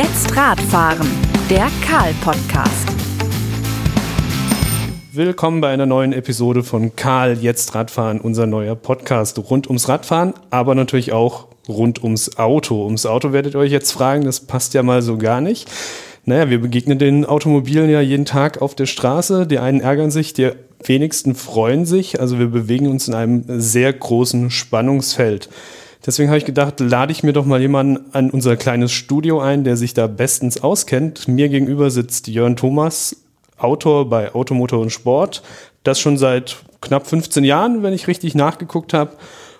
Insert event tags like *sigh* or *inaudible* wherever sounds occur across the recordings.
Jetzt Radfahren, der Karl-Podcast. Willkommen bei einer neuen Episode von Karl Jetzt Radfahren, unser neuer Podcast rund ums Radfahren, aber natürlich auch rund ums Auto. Ums Auto werdet ihr euch jetzt fragen, das passt ja mal so gar nicht. Naja, wir begegnen den Automobilen ja jeden Tag auf der Straße. Die einen ärgern sich, die wenigsten freuen sich. Also wir bewegen uns in einem sehr großen Spannungsfeld. Deswegen habe ich gedacht, lade ich mir doch mal jemanden an unser kleines Studio ein, der sich da bestens auskennt. Mir gegenüber sitzt Jörn Thomas, Autor bei Automotor und Sport. Das schon seit knapp 15 Jahren, wenn ich richtig nachgeguckt habe.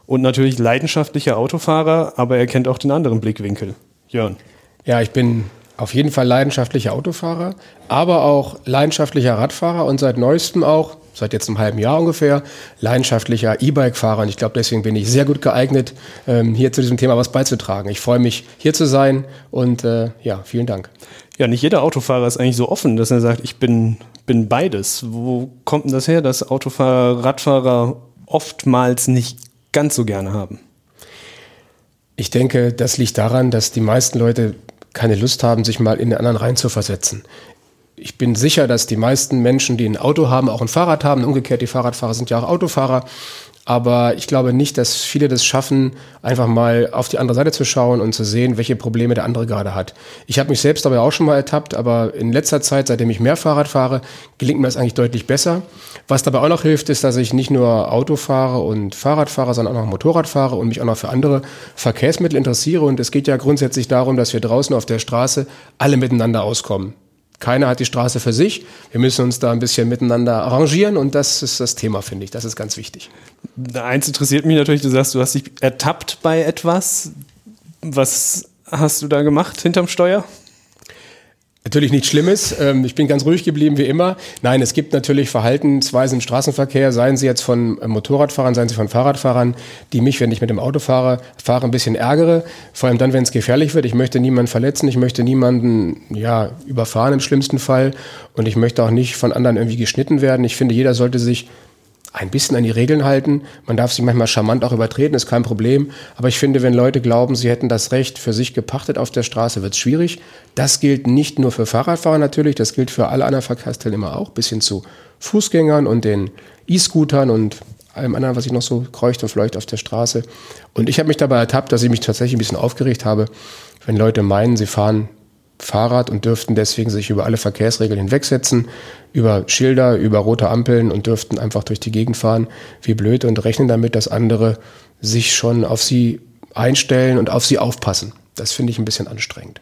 Und natürlich leidenschaftlicher Autofahrer, aber er kennt auch den anderen Blickwinkel. Jörn. Ja, ich bin auf jeden Fall leidenschaftlicher Autofahrer, aber auch leidenschaftlicher Radfahrer und seit neuestem auch seit jetzt einem halben Jahr ungefähr, leidenschaftlicher E-Bike-Fahrer. Und ich glaube, deswegen bin ich sehr gut geeignet, ähm, hier zu diesem Thema was beizutragen. Ich freue mich, hier zu sein und äh, ja, vielen Dank. Ja, nicht jeder Autofahrer ist eigentlich so offen, dass er sagt, ich bin, bin beides. Wo kommt denn das her, dass Autofahrer, Radfahrer oftmals nicht ganz so gerne haben? Ich denke, das liegt daran, dass die meisten Leute keine Lust haben, sich mal in den anderen reinzuversetzen ich bin sicher, dass die meisten Menschen, die ein Auto haben, auch ein Fahrrad haben. Umgekehrt, die Fahrradfahrer sind ja auch Autofahrer. Aber ich glaube nicht, dass viele das schaffen, einfach mal auf die andere Seite zu schauen und zu sehen, welche Probleme der andere gerade hat. Ich habe mich selbst dabei auch schon mal ertappt, aber in letzter Zeit, seitdem ich mehr Fahrrad fahre, gelingt mir das eigentlich deutlich besser. Was dabei auch noch hilft, ist, dass ich nicht nur Auto fahre und Fahrrad fahre, sondern auch noch Motorrad fahre und mich auch noch für andere Verkehrsmittel interessiere. Und es geht ja grundsätzlich darum, dass wir draußen auf der Straße alle miteinander auskommen. Keiner hat die Straße für sich. Wir müssen uns da ein bisschen miteinander arrangieren und das ist das Thema, finde ich. Das ist ganz wichtig. Eins interessiert mich natürlich, du sagst, du hast dich ertappt bei etwas. Was hast du da gemacht hinterm Steuer? Natürlich nichts Schlimmes. Ähm, ich bin ganz ruhig geblieben wie immer. Nein, es gibt natürlich Verhaltensweisen im Straßenverkehr, seien sie jetzt von äh, Motorradfahrern, seien sie von Fahrradfahrern, die mich, wenn ich mit dem Auto fahre, fahre ein bisschen ärgere. Vor allem dann, wenn es gefährlich wird. Ich möchte niemanden verletzen, ich möchte niemanden ja, überfahren im schlimmsten Fall und ich möchte auch nicht von anderen irgendwie geschnitten werden. Ich finde, jeder sollte sich ein bisschen an die Regeln halten. Man darf sie manchmal charmant auch übertreten, ist kein Problem. Aber ich finde, wenn Leute glauben, sie hätten das Recht für sich gepachtet auf der Straße, wird es schwierig. Das gilt nicht nur für Fahrradfahrer natürlich, das gilt für alle anderen Verkehrsteilnehmer auch, bis hin zu Fußgängern und den E-Scootern und allem anderen, was ich noch so kreucht und fleucht auf der Straße. Und ich habe mich dabei ertappt, dass ich mich tatsächlich ein bisschen aufgeregt habe, wenn Leute meinen, sie fahren Fahrrad und dürften deswegen sich über alle Verkehrsregeln hinwegsetzen, über Schilder, über rote Ampeln und dürften einfach durch die Gegend fahren, wie blöd und rechnen damit, dass andere sich schon auf sie einstellen und auf sie aufpassen. Das finde ich ein bisschen anstrengend.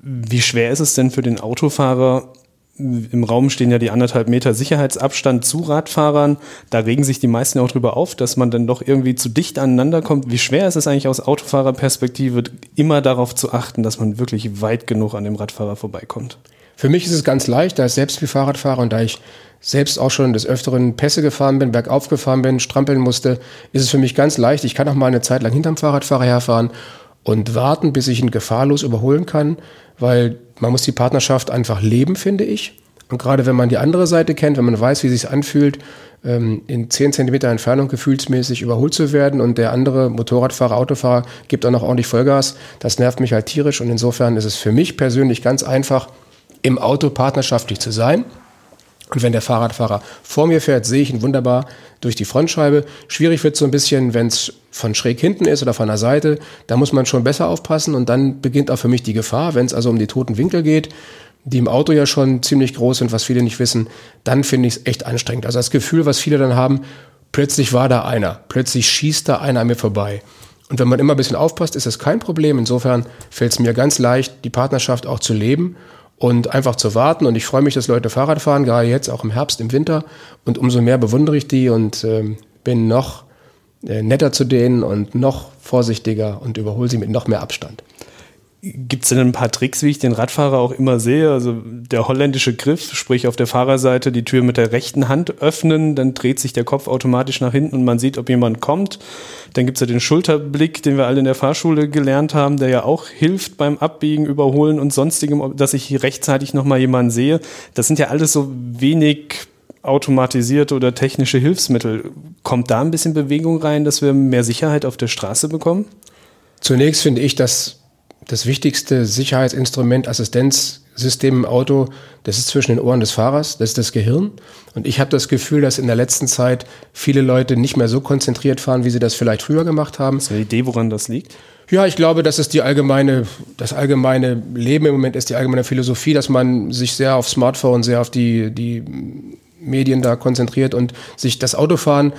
Wie schwer ist es denn für den Autofahrer, im Raum stehen ja die anderthalb Meter Sicherheitsabstand zu Radfahrern. Da regen sich die meisten auch drüber auf, dass man dann doch irgendwie zu dicht aneinander kommt. Wie schwer ist es eigentlich aus Autofahrerperspektive, immer darauf zu achten, dass man wirklich weit genug an dem Radfahrer vorbeikommt? Für mich ist es ganz leicht, da ich selbst wie Fahrradfahrer und da ich selbst auch schon des Öfteren Pässe gefahren bin, bergauf gefahren bin, strampeln musste, ist es für mich ganz leicht. Ich kann auch mal eine Zeit lang hinterm Fahrradfahrer herfahren und warten, bis ich ihn gefahrlos überholen kann, weil man muss die Partnerschaft einfach leben, finde ich. Und gerade wenn man die andere Seite kennt, wenn man weiß, wie es sich anfühlt, ähm, in 10 Zentimeter Entfernung gefühlsmäßig überholt zu werden und der andere Motorradfahrer, Autofahrer gibt auch noch ordentlich Vollgas, das nervt mich halt tierisch und insofern ist es für mich persönlich ganz einfach, im Auto partnerschaftlich zu sein. Und wenn der Fahrradfahrer vor mir fährt, sehe ich ihn wunderbar durch die Frontscheibe. Schwierig wird es so ein bisschen, wenn es von schräg hinten ist oder von der Seite. Da muss man schon besser aufpassen und dann beginnt auch für mich die Gefahr, wenn es also um die toten Winkel geht, die im Auto ja schon ziemlich groß sind, was viele nicht wissen, dann finde ich es echt anstrengend. Also das Gefühl, was viele dann haben, plötzlich war da einer, plötzlich schießt da einer an mir vorbei. Und wenn man immer ein bisschen aufpasst, ist das kein Problem. Insofern fällt es mir ganz leicht, die Partnerschaft auch zu leben und einfach zu warten. Und ich freue mich, dass Leute Fahrrad fahren, gerade jetzt auch im Herbst, im Winter. Und umso mehr bewundere ich die und äh, bin noch äh, netter zu denen und noch vorsichtiger und überhole sie mit noch mehr Abstand. Gibt es denn ein paar Tricks, wie ich den Radfahrer auch immer sehe? Also der holländische Griff, sprich auf der Fahrerseite die Tür mit der rechten Hand öffnen, dann dreht sich der Kopf automatisch nach hinten und man sieht, ob jemand kommt. Dann gibt es ja den Schulterblick, den wir alle in der Fahrschule gelernt haben, der ja auch hilft beim Abbiegen, Überholen und sonstigem, dass ich rechtzeitig nochmal jemanden sehe. Das sind ja alles so wenig automatisierte oder technische Hilfsmittel. Kommt da ein bisschen Bewegung rein, dass wir mehr Sicherheit auf der Straße bekommen? Zunächst finde ich, dass das wichtigste Sicherheitsinstrument, Assistenzsystem im Auto, das ist zwischen den Ohren des Fahrers, das ist das Gehirn. Und ich habe das Gefühl, dass in der letzten Zeit viele Leute nicht mehr so konzentriert fahren, wie sie das vielleicht früher gemacht haben. Hast du eine Idee, woran das liegt? Ja, ich glaube, das ist die allgemeine, das allgemeine Leben im Moment ist die allgemeine Philosophie, dass man sich sehr auf Smartphone, sehr auf die, die Medien da konzentriert und sich das Autofahren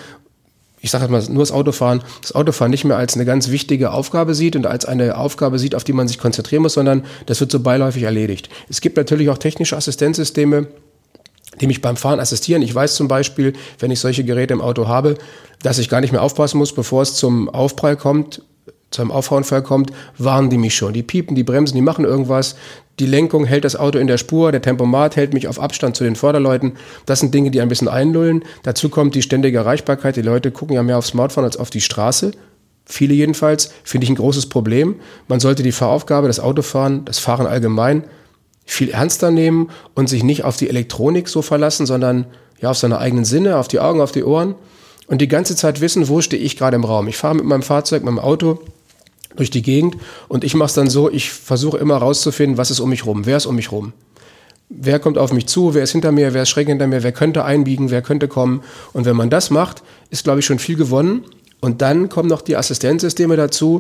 ich sage mal nur das Autofahren, das Autofahren nicht mehr als eine ganz wichtige Aufgabe sieht und als eine Aufgabe sieht, auf die man sich konzentrieren muss, sondern das wird so beiläufig erledigt. Es gibt natürlich auch technische Assistenzsysteme, die mich beim Fahren assistieren. Ich weiß zum Beispiel, wenn ich solche Geräte im Auto habe, dass ich gar nicht mehr aufpassen muss, bevor es zum Aufprall kommt, zu einem Auffahrunfall kommt, warnen die mich schon. Die piepen, die bremsen, die machen irgendwas. Die Lenkung hält das Auto in der Spur, der Tempomat hält mich auf Abstand zu den Vorderleuten. Das sind Dinge, die ein bisschen einlullen. Dazu kommt die ständige Erreichbarkeit. Die Leute gucken ja mehr aufs Smartphone als auf die Straße. Viele jedenfalls, finde ich ein großes Problem. Man sollte die Fahraufgabe, das Autofahren, das Fahren allgemein viel ernster nehmen und sich nicht auf die Elektronik so verlassen, sondern ja auf seine eigenen Sinne, auf die Augen, auf die Ohren und die ganze Zeit wissen, wo stehe ich gerade im Raum. Ich fahre mit meinem Fahrzeug, mit meinem Auto durch die Gegend und ich mache es dann so, ich versuche immer rauszufinden, was ist um mich rum, wer ist um mich rum. Wer kommt auf mich zu, wer ist hinter mir, wer ist schräg hinter mir, wer könnte einbiegen, wer könnte kommen. Und wenn man das macht, ist, glaube ich, schon viel gewonnen. Und dann kommen noch die Assistenzsysteme dazu,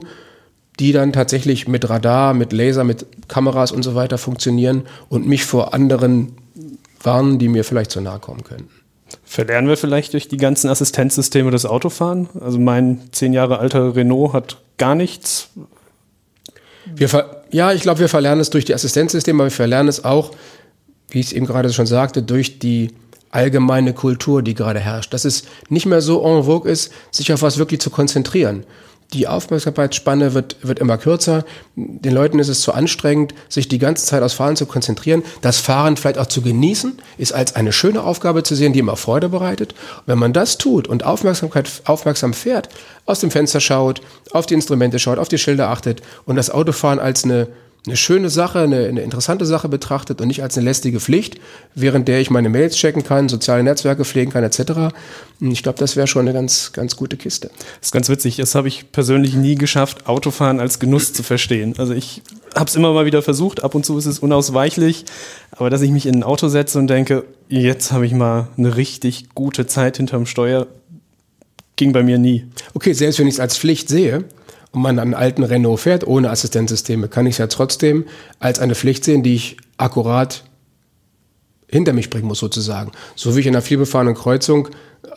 die dann tatsächlich mit Radar, mit Laser, mit Kameras und so weiter funktionieren und mich vor anderen warnen, die mir vielleicht zu nahe kommen könnten. Verlernen wir vielleicht durch die ganzen Assistenzsysteme das Autofahren? Also mein zehn Jahre alter Renault hat gar nichts. Wir ja, ich glaube, wir verlernen es durch die Assistenzsysteme, aber wir verlernen es auch, wie ich es eben gerade schon sagte, durch die allgemeine Kultur, die gerade herrscht. Dass es nicht mehr so en vogue ist, sich auf was wirklich zu konzentrieren die Aufmerksamkeitsspanne wird, wird immer kürzer. Den Leuten ist es zu anstrengend, sich die ganze Zeit aufs Fahren zu konzentrieren. Das Fahren vielleicht auch zu genießen, ist als eine schöne Aufgabe zu sehen, die immer Freude bereitet. Wenn man das tut und Aufmerksamkeit, aufmerksam fährt, aus dem Fenster schaut, auf die Instrumente schaut, auf die Schilder achtet und das Autofahren als eine eine schöne Sache, eine, eine, interessante Sache betrachtet und nicht als eine lästige Pflicht, während der ich meine Mails checken kann, soziale Netzwerke pflegen kann, etc. Ich glaube, das wäre schon eine ganz, ganz gute Kiste. Das ist ganz witzig. Das habe ich persönlich nie geschafft, Autofahren als Genuss zu verstehen. Also ich habe es immer mal wieder versucht, ab und zu ist es unausweichlich, aber dass ich mich in ein Auto setze und denke, jetzt habe ich mal eine richtig gute Zeit hinterm Steuer, ging bei mir nie. Okay, selbst wenn ich es als Pflicht sehe, und man einen alten Renault fährt ohne Assistenzsysteme, kann ich es ja trotzdem als eine Pflicht sehen, die ich akkurat hinter mich bringen muss sozusagen. So wie ich in einer vielbefahrenen Kreuzung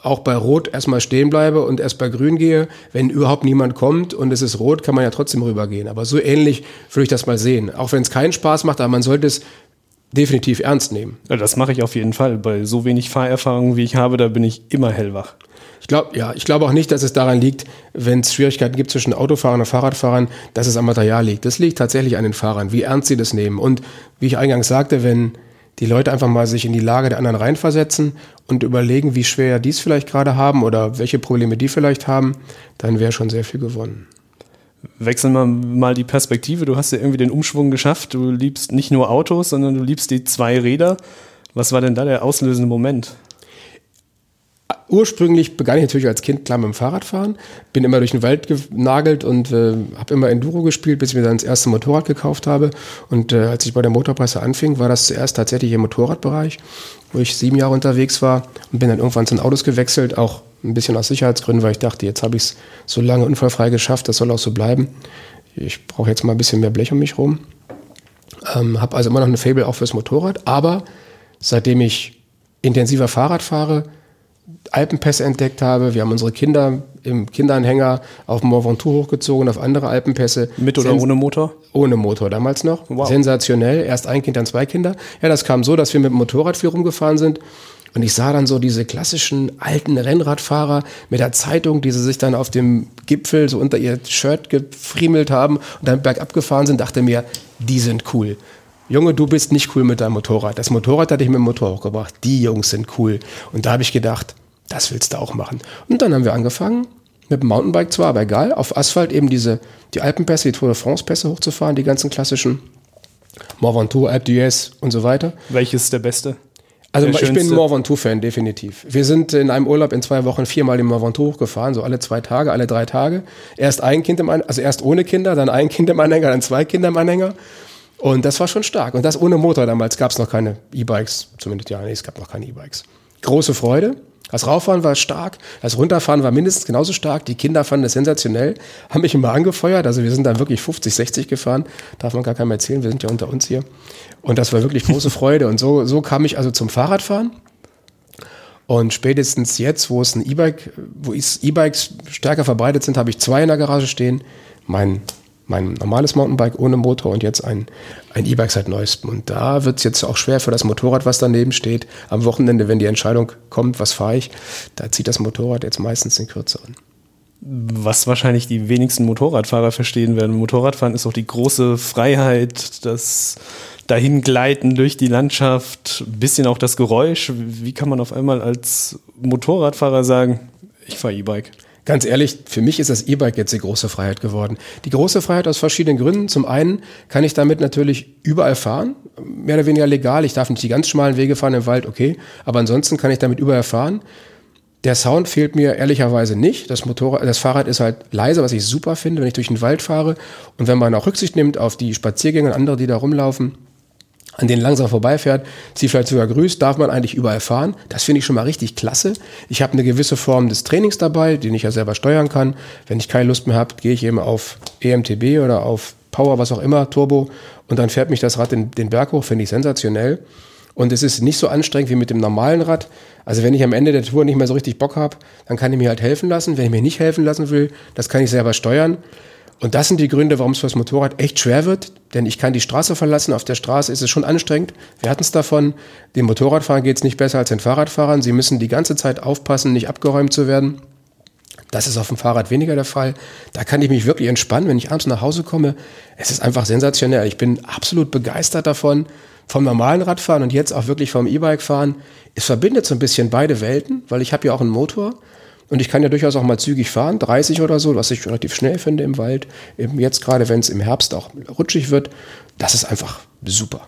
auch bei Rot erstmal stehen bleibe und erst bei Grün gehe. Wenn überhaupt niemand kommt und es ist rot, kann man ja trotzdem rübergehen. Aber so ähnlich würde ich das mal sehen. Auch wenn es keinen Spaß macht, aber man sollte es definitiv ernst nehmen. Ja, das mache ich auf jeden Fall. Bei so wenig Fahrerfahrung, wie ich habe, da bin ich immer hellwach. Ich glaube, ja, ich glaube auch nicht, dass es daran liegt, wenn es Schwierigkeiten gibt zwischen Autofahrern und Fahrradfahrern, dass es am Material liegt. Das liegt tatsächlich an den Fahrern, wie ernst sie das nehmen. Und wie ich eingangs sagte, wenn die Leute einfach mal sich in die Lage der anderen reinversetzen und überlegen, wie schwer dies vielleicht gerade haben oder welche Probleme die vielleicht haben, dann wäre schon sehr viel gewonnen. Wechseln wir mal die Perspektive. Du hast ja irgendwie den Umschwung geschafft. Du liebst nicht nur Autos, sondern du liebst die zwei Räder. Was war denn da der auslösende Moment? Ursprünglich begann ich natürlich als Kind klar mit dem Fahrradfahren, bin immer durch den Wald genagelt und äh, habe immer Enduro gespielt, bis ich mir dann das erste Motorrad gekauft habe. Und äh, als ich bei der Motorpresse anfing, war das zuerst tatsächlich im Motorradbereich, wo ich sieben Jahre unterwegs war und bin dann irgendwann zu den Autos gewechselt, auch ein bisschen aus Sicherheitsgründen, weil ich dachte, jetzt habe ich es so lange unfallfrei geschafft, das soll auch so bleiben. Ich brauche jetzt mal ein bisschen mehr Blech um mich rum. Ähm, habe also immer noch eine Fable auch fürs Motorrad, aber seitdem ich intensiver Fahrrad fahre, Alpenpässe entdeckt habe. Wir haben unsere Kinder im Kinderanhänger auf Mont Ventoux hochgezogen, auf andere Alpenpässe. Mit oder Sens ohne Motor? Ohne Motor damals noch. Wow. Sensationell. Erst ein Kind, dann zwei Kinder. Ja, das kam so, dass wir mit dem Motorrad viel rumgefahren sind. Und ich sah dann so diese klassischen alten Rennradfahrer mit der Zeitung, die sie sich dann auf dem Gipfel so unter ihr Shirt gefriemelt haben und dann bergab gefahren sind, dachte mir, die sind cool. Junge, du bist nicht cool mit deinem Motorrad. Das Motorrad hatte ich mit dem Motor hochgebracht. Die Jungs sind cool. Und da habe ich gedacht, das willst du auch machen. Und dann haben wir angefangen, mit dem Mountainbike zwar, aber egal, auf Asphalt eben diese, die Alpenpässe, die Tour de France-Pässe hochzufahren, die ganzen klassischen Mont Ventoux, Alpe d'Huez und so weiter. Welches ist der beste? Also Der ich bin schönste- Mont Ventoux-Fan, definitiv. Wir sind in einem Urlaub in zwei Wochen viermal im Mont Ventoux gefahren, so alle zwei Tage, alle drei Tage. Erst ein Kind im Anhänger, also erst ohne Kinder, dann ein Kind im Anhänger, dann zwei Kinder im Anhänger. Und das war schon stark. Und das ohne Motor. Damals gab es noch keine E-Bikes, zumindest ja, nee, es gab noch keine E-Bikes. Große Freude. Das Rauffahren war stark, das Runterfahren war mindestens genauso stark. Die Kinder fanden es sensationell, haben mich immer angefeuert. Also wir sind dann wirklich 50, 60 gefahren. Darf man gar keinem erzählen, wir sind ja unter uns hier. Und das war wirklich große *laughs* Freude. Und so, so kam ich also zum Fahrradfahren. Und spätestens jetzt, wo es ein E-Bike, wo es E-Bikes stärker verbreitet sind, habe ich zwei in der Garage stehen. Mein, mein normales Mountainbike ohne Motor und jetzt ein, ein E-Bike seit neuestem. Und da wird es jetzt auch schwer für das Motorrad, was daneben steht. Am Wochenende, wenn die Entscheidung kommt, was fahre ich, da zieht das Motorrad jetzt meistens den kürzeren. Was wahrscheinlich die wenigsten Motorradfahrer verstehen werden. Motorradfahren ist auch die große Freiheit, das Dahingleiten durch die Landschaft, ein bisschen auch das Geräusch. Wie kann man auf einmal als Motorradfahrer sagen, ich fahre E-Bike? Ganz ehrlich, für mich ist das E-Bike jetzt die große Freiheit geworden. Die große Freiheit aus verschiedenen Gründen. Zum einen kann ich damit natürlich überall fahren, mehr oder weniger legal. Ich darf nicht die ganz schmalen Wege fahren im Wald, okay. Aber ansonsten kann ich damit überall fahren. Der Sound fehlt mir ehrlicherweise nicht. Das Motorrad, das Fahrrad ist halt leise, was ich super finde, wenn ich durch den Wald fahre. Und wenn man auch Rücksicht nimmt auf die Spaziergänger und andere, die da rumlaufen, an denen langsam vorbeifährt, sie vielleicht sogar grüßt, darf man eigentlich überall fahren. Das finde ich schon mal richtig klasse. Ich habe eine gewisse Form des Trainings dabei, den ich ja selber steuern kann. Wenn ich keine Lust mehr habe, gehe ich eben auf EMTB oder auf Power, was auch immer, Turbo, und dann fährt mich das Rad den, den Berg hoch, finde ich sensationell. Und es ist nicht so anstrengend wie mit dem normalen Rad. Also wenn ich am Ende der Tour nicht mehr so richtig Bock habe, dann kann ich mir halt helfen lassen. Wenn ich mir nicht helfen lassen will, das kann ich selber steuern. Und das sind die Gründe, warum es fürs Motorrad echt schwer wird. Denn ich kann die Straße verlassen. Auf der Straße ist es schon anstrengend. Wir hatten es davon. Dem Motorradfahrern geht es nicht besser als den Fahrradfahrern. Sie müssen die ganze Zeit aufpassen, nicht abgeräumt zu werden. Das ist auf dem Fahrrad weniger der Fall. Da kann ich mich wirklich entspannen, wenn ich abends nach Hause komme. Es ist einfach sensationell. Ich bin absolut begeistert davon, vom normalen Radfahren und jetzt auch wirklich vom E-Bike fahren. Es verbindet so ein bisschen beide Welten, weil ich habe ja auch einen Motor und ich kann ja durchaus auch mal zügig fahren, 30 oder so, was ich relativ schnell finde im Wald. Eben jetzt gerade, wenn es im Herbst auch rutschig wird, das ist einfach super.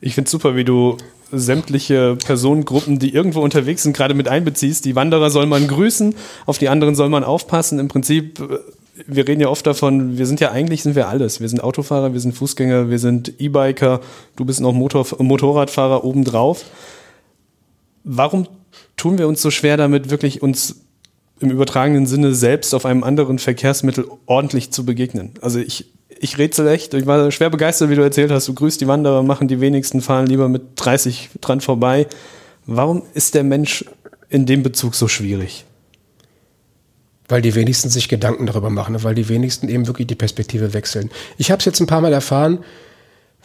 Ich finde super, wie du sämtliche Personengruppen, die irgendwo unterwegs sind, gerade mit einbeziehst. Die Wanderer soll man grüßen, auf die anderen soll man aufpassen. Im Prinzip, äh, wir reden ja oft davon, wir sind ja eigentlich sind wir alles. Wir sind Autofahrer, wir sind Fußgänger, wir sind E-Biker, du bist noch Motor, Motorradfahrer obendrauf. Warum tun wir uns so schwer damit, wirklich uns im übertragenen Sinne selbst auf einem anderen Verkehrsmittel ordentlich zu begegnen? Also ich, ich rätsel echt, ich war schwer begeistert, wie du erzählt hast, du grüßt die Wanderer, machen die wenigsten, fahren lieber mit 30 dran vorbei. Warum ist der Mensch in dem Bezug so schwierig? Weil die wenigsten sich Gedanken darüber machen, weil die wenigsten eben wirklich die Perspektive wechseln. Ich habe es jetzt ein paar Mal erfahren,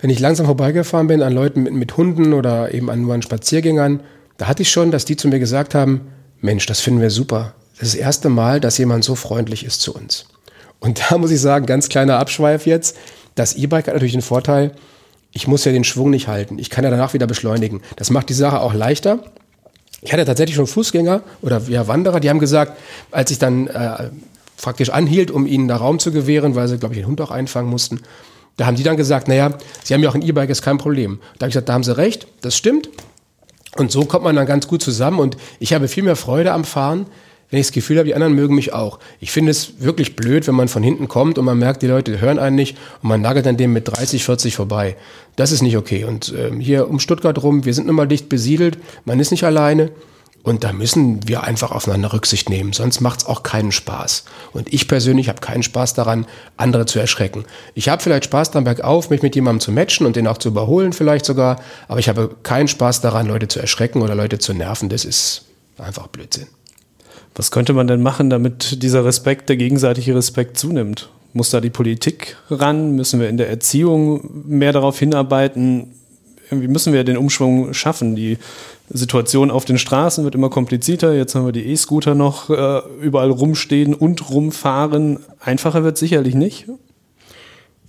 wenn ich langsam vorbeigefahren bin an Leuten mit, mit Hunden oder eben an nur an Spaziergängern, da hatte ich schon, dass die zu mir gesagt haben, Mensch, das finden wir super. Das ist das erste Mal, dass jemand so freundlich ist zu uns. Und da muss ich sagen, ganz kleiner Abschweif jetzt, das E-Bike hat natürlich den Vorteil, ich muss ja den Schwung nicht halten. Ich kann ja danach wieder beschleunigen. Das macht die Sache auch leichter. Ich hatte tatsächlich schon Fußgänger oder ja, Wanderer, die haben gesagt, als ich dann äh, praktisch anhielt, um ihnen da Raum zu gewähren, weil sie, glaube ich, den Hund auch einfangen mussten, da haben die dann gesagt, naja, sie haben ja auch ein E-Bike, ist kein Problem. Da habe ich gesagt, da haben sie recht, das stimmt. Und so kommt man dann ganz gut zusammen und ich habe viel mehr Freude am Fahren, wenn ich das Gefühl habe, die anderen mögen mich auch. Ich finde es wirklich blöd, wenn man von hinten kommt und man merkt, die Leute hören einen nicht und man nagelt dann dem mit 30, 40 vorbei. Das ist nicht okay. Und ähm, hier um Stuttgart rum, wir sind nun mal dicht besiedelt, man ist nicht alleine. Und da müssen wir einfach aufeinander Rücksicht nehmen, sonst macht es auch keinen Spaß. Und ich persönlich habe keinen Spaß daran, andere zu erschrecken. Ich habe vielleicht Spaß daran, bergauf mich mit jemandem zu matchen und den auch zu überholen vielleicht sogar, aber ich habe keinen Spaß daran, Leute zu erschrecken oder Leute zu nerven. Das ist einfach Blödsinn. Was könnte man denn machen, damit dieser Respekt, der gegenseitige Respekt zunimmt? Muss da die Politik ran? Müssen wir in der Erziehung mehr darauf hinarbeiten? Irgendwie müssen wir den Umschwung schaffen. Die Situation auf den Straßen wird immer komplizierter. Jetzt haben wir die E-Scooter noch äh, überall rumstehen und rumfahren. Einfacher wird sicherlich nicht.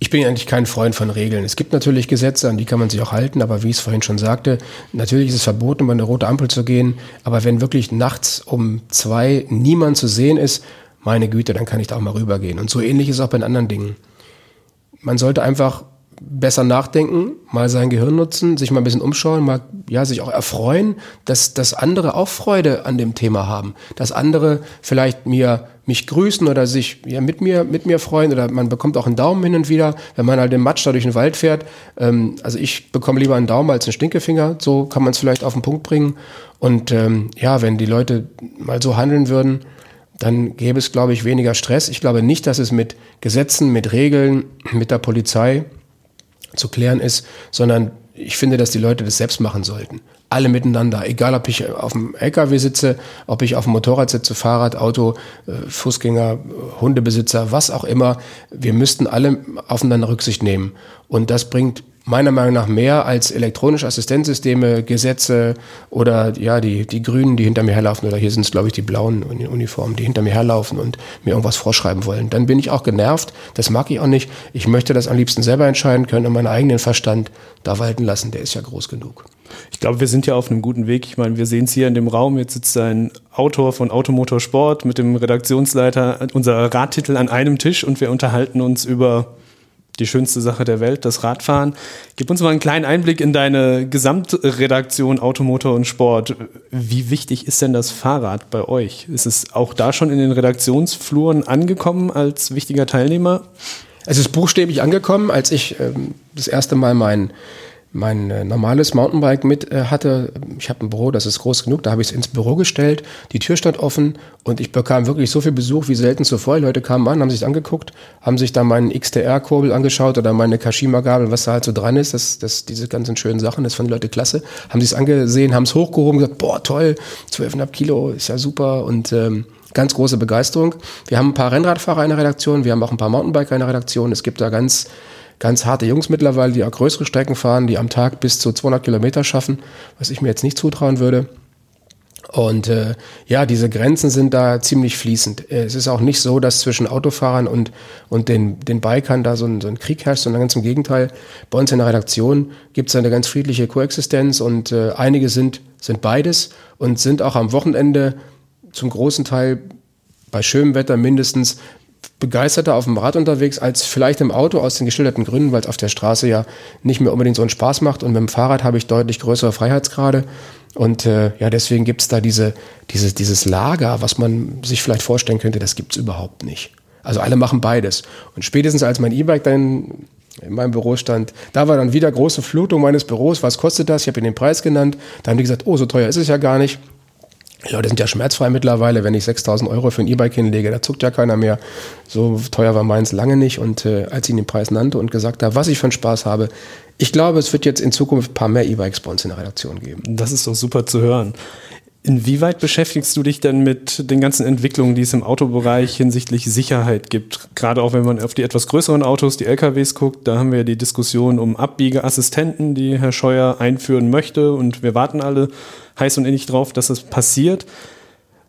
Ich bin eigentlich kein Freund von Regeln. Es gibt natürlich Gesetze, an die kann man sich auch halten, aber wie ich es vorhin schon sagte, natürlich ist es verboten, über eine rote Ampel zu gehen. Aber wenn wirklich nachts um zwei niemand zu sehen ist, meine Güte, dann kann ich da auch mal rübergehen. Und so ähnlich ist es auch bei anderen Dingen. Man sollte einfach besser nachdenken, mal sein Gehirn nutzen, sich mal ein bisschen umschauen, mal ja sich auch erfreuen, dass, dass andere auch Freude an dem Thema haben, dass andere vielleicht mir mich grüßen oder sich ja, mit mir mit mir freuen oder man bekommt auch einen Daumen hin und wieder, wenn man halt im Matsch da durch den Wald fährt. Ähm, also ich bekomme lieber einen Daumen als einen Stinkefinger, so kann man es vielleicht auf den Punkt bringen. Und ähm, ja, wenn die Leute mal so handeln würden, dann gäbe es, glaube ich, weniger Stress. Ich glaube nicht, dass es mit Gesetzen, mit Regeln, mit der Polizei zu klären ist, sondern ich finde, dass die Leute das selbst machen sollten. Alle miteinander, egal ob ich auf dem LKW sitze, ob ich auf dem Motorrad sitze, Fahrrad, Auto, äh, Fußgänger, Hundebesitzer, was auch immer. Wir müssten alle aufeinander Rücksicht nehmen. Und das bringt meiner Meinung nach mehr als elektronische Assistenzsysteme, Gesetze oder ja, die, die Grünen, die hinter mir herlaufen, oder hier sind es, glaube ich, die blauen Uniformen, die hinter mir herlaufen und mir irgendwas vorschreiben wollen. Dann bin ich auch genervt. Das mag ich auch nicht. Ich möchte das am liebsten selber entscheiden können und meinen eigenen Verstand da walten lassen. Der ist ja groß genug. Ich glaube, wir sind ja auf einem guten Weg. Ich meine, wir sehen es hier in dem Raum. Jetzt sitzt ein Autor von Automotorsport mit dem Redaktionsleiter unserer Radtitel an einem Tisch und wir unterhalten uns über die schönste Sache der Welt, das Radfahren. Gib uns mal einen kleinen Einblick in deine Gesamtredaktion Automotor und Sport. Wie wichtig ist denn das Fahrrad bei euch? Ist es auch da schon in den Redaktionsfluren angekommen als wichtiger Teilnehmer? Es ist buchstäblich angekommen, als ich ähm, das erste Mal mein mein äh, normales Mountainbike mit äh, hatte. Ich habe ein Büro, das ist groß genug, da habe ich es ins Büro gestellt. Die Tür stand offen und ich bekam wirklich so viel Besuch wie selten zuvor. Die Leute kamen an, haben sich angeguckt, haben sich da meinen XTR-Kurbel angeschaut oder meine Kashima-Gabel, was da halt so dran ist. Das, das, diese ganzen schönen Sachen, das fanden die Leute klasse. Haben sich es angesehen, haben es hochgehoben, gesagt, boah, toll, 12,5 Kilo, ist ja super und ähm, ganz große Begeisterung. Wir haben ein paar Rennradfahrer in der Redaktion, wir haben auch ein paar Mountainbiker in der Redaktion. Es gibt da ganz ganz harte Jungs mittlerweile, die auch größere Strecken fahren, die am Tag bis zu 200 Kilometer schaffen, was ich mir jetzt nicht zutrauen würde. Und äh, ja, diese Grenzen sind da ziemlich fließend. Es ist auch nicht so, dass zwischen Autofahrern und, und den, den Bikern da so ein, so ein Krieg herrscht, sondern ganz im Gegenteil. Bei uns in der Redaktion gibt es eine ganz friedliche Koexistenz und äh, einige sind, sind beides und sind auch am Wochenende zum großen Teil bei schönem Wetter mindestens begeisterter auf dem Rad unterwegs als vielleicht im Auto aus den geschilderten Gründen, weil es auf der Straße ja nicht mehr unbedingt so einen Spaß macht. Und mit dem Fahrrad habe ich deutlich größere Freiheitsgrade. Und äh, ja, deswegen gibt es da diese, diese, dieses Lager, was man sich vielleicht vorstellen könnte, das gibt es überhaupt nicht. Also alle machen beides. Und spätestens als mein E-Bike dann in meinem Büro stand, da war dann wieder große Flutung meines Büros. Was kostet das? Ich habe ihnen den Preis genannt. Da haben die gesagt, oh, so teuer ist es ja gar nicht. Leute sind ja schmerzfrei mittlerweile. Wenn ich 6000 Euro für ein E-Bike hinlege, da zuckt ja keiner mehr. So teuer war meins lange nicht. Und äh, als ich den Preis nannte und gesagt habe, was ich für einen Spaß habe, ich glaube, es wird jetzt in Zukunft ein paar mehr E-Bikes bei uns in der Redaktion geben. Das ist doch super zu hören. Inwieweit beschäftigst du dich denn mit den ganzen Entwicklungen, die es im Autobereich hinsichtlich Sicherheit gibt? Gerade auch wenn man auf die etwas größeren Autos, die LKWs guckt, da haben wir die Diskussion um Abbiegeassistenten, die Herr Scheuer einführen möchte und wir warten alle heiß und innig drauf, dass das passiert.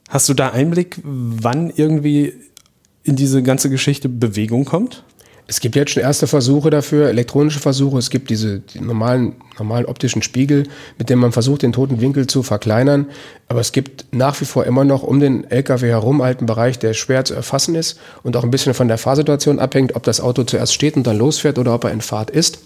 Hast du da Einblick, wann irgendwie in diese ganze Geschichte Bewegung kommt? Es gibt jetzt schon erste Versuche dafür, elektronische Versuche. Es gibt diese die normalen, normalen optischen Spiegel, mit denen man versucht, den toten Winkel zu verkleinern. Aber es gibt nach wie vor immer noch um den LKW herum alten Bereich, der schwer zu erfassen ist und auch ein bisschen von der Fahrsituation abhängt, ob das Auto zuerst steht und dann losfährt oder ob er in Fahrt ist.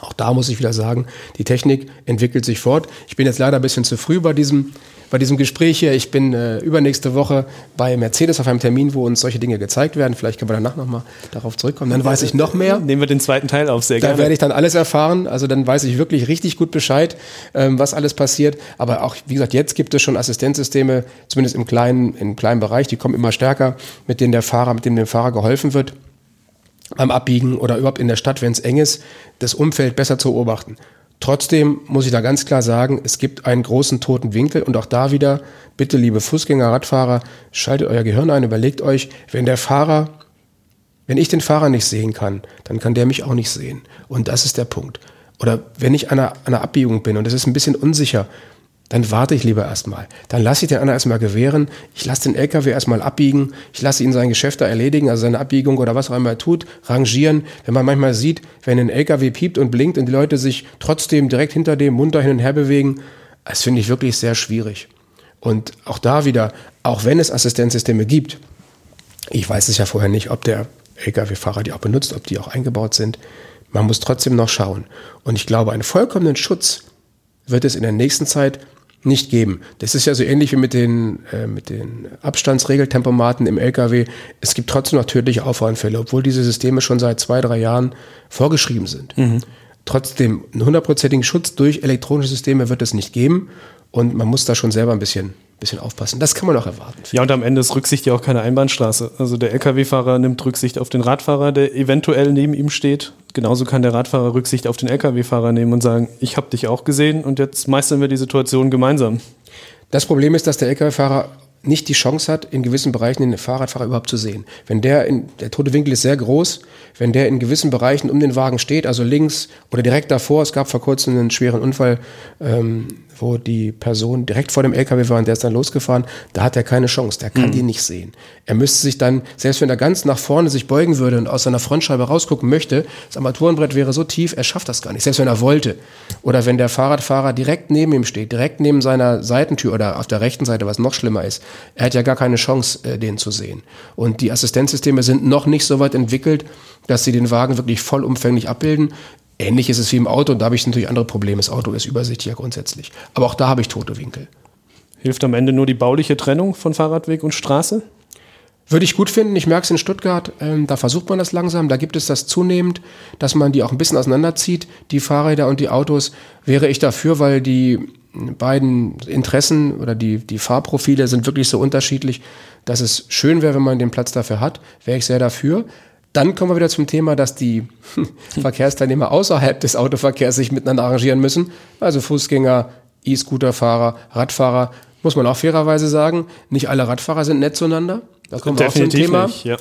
Auch da muss ich wieder sagen, die Technik entwickelt sich fort. Ich bin jetzt leider ein bisschen zu früh bei diesem, bei diesem Gespräch hier. Ich bin äh, übernächste Woche bei Mercedes auf einem Termin, wo uns solche Dinge gezeigt werden. Vielleicht können wir danach nochmal darauf zurückkommen. Dann weiß ich noch mehr. Nehmen wir den zweiten Teil auf, sehr gerne. Da werde ich dann alles erfahren. Also dann weiß ich wirklich richtig gut Bescheid, ähm, was alles passiert. Aber auch, wie gesagt, jetzt gibt es schon Assistenzsysteme, zumindest im kleinen, im kleinen Bereich, die kommen immer stärker, mit denen der Fahrer, mit denen dem Fahrer geholfen wird beim Abbiegen oder überhaupt in der Stadt, wenn es eng ist, das Umfeld besser zu beobachten. Trotzdem muss ich da ganz klar sagen, es gibt einen großen toten Winkel und auch da wieder, bitte liebe Fußgänger, Radfahrer, schaltet euer Gehirn ein, überlegt euch, wenn der Fahrer, wenn ich den Fahrer nicht sehen kann, dann kann der mich auch nicht sehen. Und das ist der Punkt. Oder wenn ich an einer, einer Abbiegung bin und es ist ein bisschen unsicher, dann warte ich lieber erstmal. Dann lasse ich den anderen erstmal gewähren. Ich lasse den LKW erstmal abbiegen. Ich lasse ihn sein Geschäft da erledigen, also seine Abbiegung oder was auch immer er tut, rangieren. Wenn man manchmal sieht, wenn ein LKW piept und blinkt und die Leute sich trotzdem direkt hinter dem munter hin und her bewegen, das finde ich wirklich sehr schwierig. Und auch da wieder, auch wenn es Assistenzsysteme gibt, ich weiß es ja vorher nicht, ob der LKW-Fahrer die auch benutzt, ob die auch eingebaut sind. Man muss trotzdem noch schauen. Und ich glaube, einen vollkommenen Schutz wird es in der nächsten Zeit nicht geben. Das ist ja so ähnlich wie mit den, äh, mit den Abstandsregeltempomaten im LKW. Es gibt trotzdem noch tödliche Auffahrunfälle, obwohl diese Systeme schon seit zwei, drei Jahren vorgeschrieben sind. Mhm. Trotzdem, einen hundertprozentigen Schutz durch elektronische Systeme wird es nicht geben. Und man muss da schon selber ein bisschen bisschen aufpassen. Das kann man auch erwarten. Ja, und am Ende ist Rücksicht ja auch keine Einbahnstraße. Also der Lkw-Fahrer nimmt Rücksicht auf den Radfahrer, der eventuell neben ihm steht. Genauso kann der Radfahrer Rücksicht auf den Lkw-Fahrer nehmen und sagen, ich habe dich auch gesehen und jetzt meistern wir die Situation gemeinsam. Das Problem ist, dass der Lkw-Fahrer nicht die Chance hat, in gewissen Bereichen den Fahrradfahrer überhaupt zu sehen. Wenn der, in, der tote Winkel ist sehr groß, wenn der in gewissen Bereichen um den Wagen steht, also links oder direkt davor, es gab vor kurzem einen schweren Unfall, ähm, wo die Person direkt vor dem LKW war und der ist dann losgefahren, da hat er keine Chance, der kann mhm. die nicht sehen. Er müsste sich dann, selbst wenn er ganz nach vorne sich beugen würde und aus seiner Frontscheibe rausgucken möchte, das Armaturenbrett wäre so tief, er schafft das gar nicht, selbst wenn er wollte. Oder wenn der Fahrradfahrer direkt neben ihm steht, direkt neben seiner Seitentür oder auf der rechten Seite, was noch schlimmer ist, er hat ja gar keine Chance, äh, den zu sehen. Und die Assistenzsysteme sind noch nicht so weit entwickelt, dass sie den Wagen wirklich vollumfänglich abbilden. Ähnlich ist es wie im Auto und da habe ich natürlich andere Probleme. Das Auto ist übersichtlicher grundsätzlich. Aber auch da habe ich tote Winkel. Hilft am Ende nur die bauliche Trennung von Fahrradweg und Straße? Würde ich gut finden. Ich merke es in Stuttgart, ähm, da versucht man das langsam. Da gibt es das zunehmend, dass man die auch ein bisschen auseinanderzieht, die Fahrräder und die Autos. Wäre ich dafür, weil die beiden Interessen oder die, die Fahrprofile sind wirklich so unterschiedlich, dass es schön wäre, wenn man den Platz dafür hat. Wäre ich sehr dafür. Dann kommen wir wieder zum Thema, dass die *laughs* Verkehrsteilnehmer außerhalb des Autoverkehrs sich miteinander arrangieren müssen. Also Fußgänger, E-Scooter-Fahrer, Radfahrer. Muss man auch fairerweise sagen, nicht alle Radfahrer sind nett zueinander. Da kommen wir auch zum Thema. Nicht, ja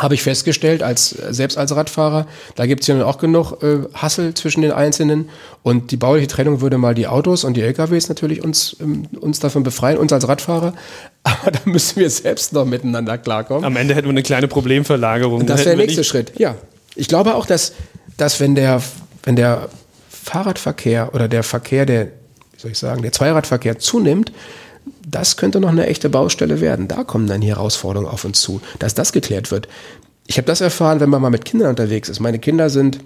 habe ich festgestellt, als, selbst als Radfahrer, da gibt es ja auch genug äh, Hassel zwischen den Einzelnen. Und die bauliche Trennung würde mal die Autos und die LKWs natürlich uns, ähm, uns davon befreien, uns als Radfahrer. *laughs* Aber da müssen wir selbst noch miteinander klarkommen. Am Ende hätten wir eine kleine Problemverlagerung. Und das wäre der nächste Schritt, ja. Ich glaube auch, dass, dass wenn, der, wenn der Fahrradverkehr oder der Verkehr, der, wie soll ich sagen, der Zweiradverkehr zunimmt, das könnte noch eine echte Baustelle werden. Da kommen dann die Herausforderungen auf uns zu, dass das geklärt wird. Ich habe das erfahren, wenn man mal mit Kindern unterwegs ist. Meine Kinder sind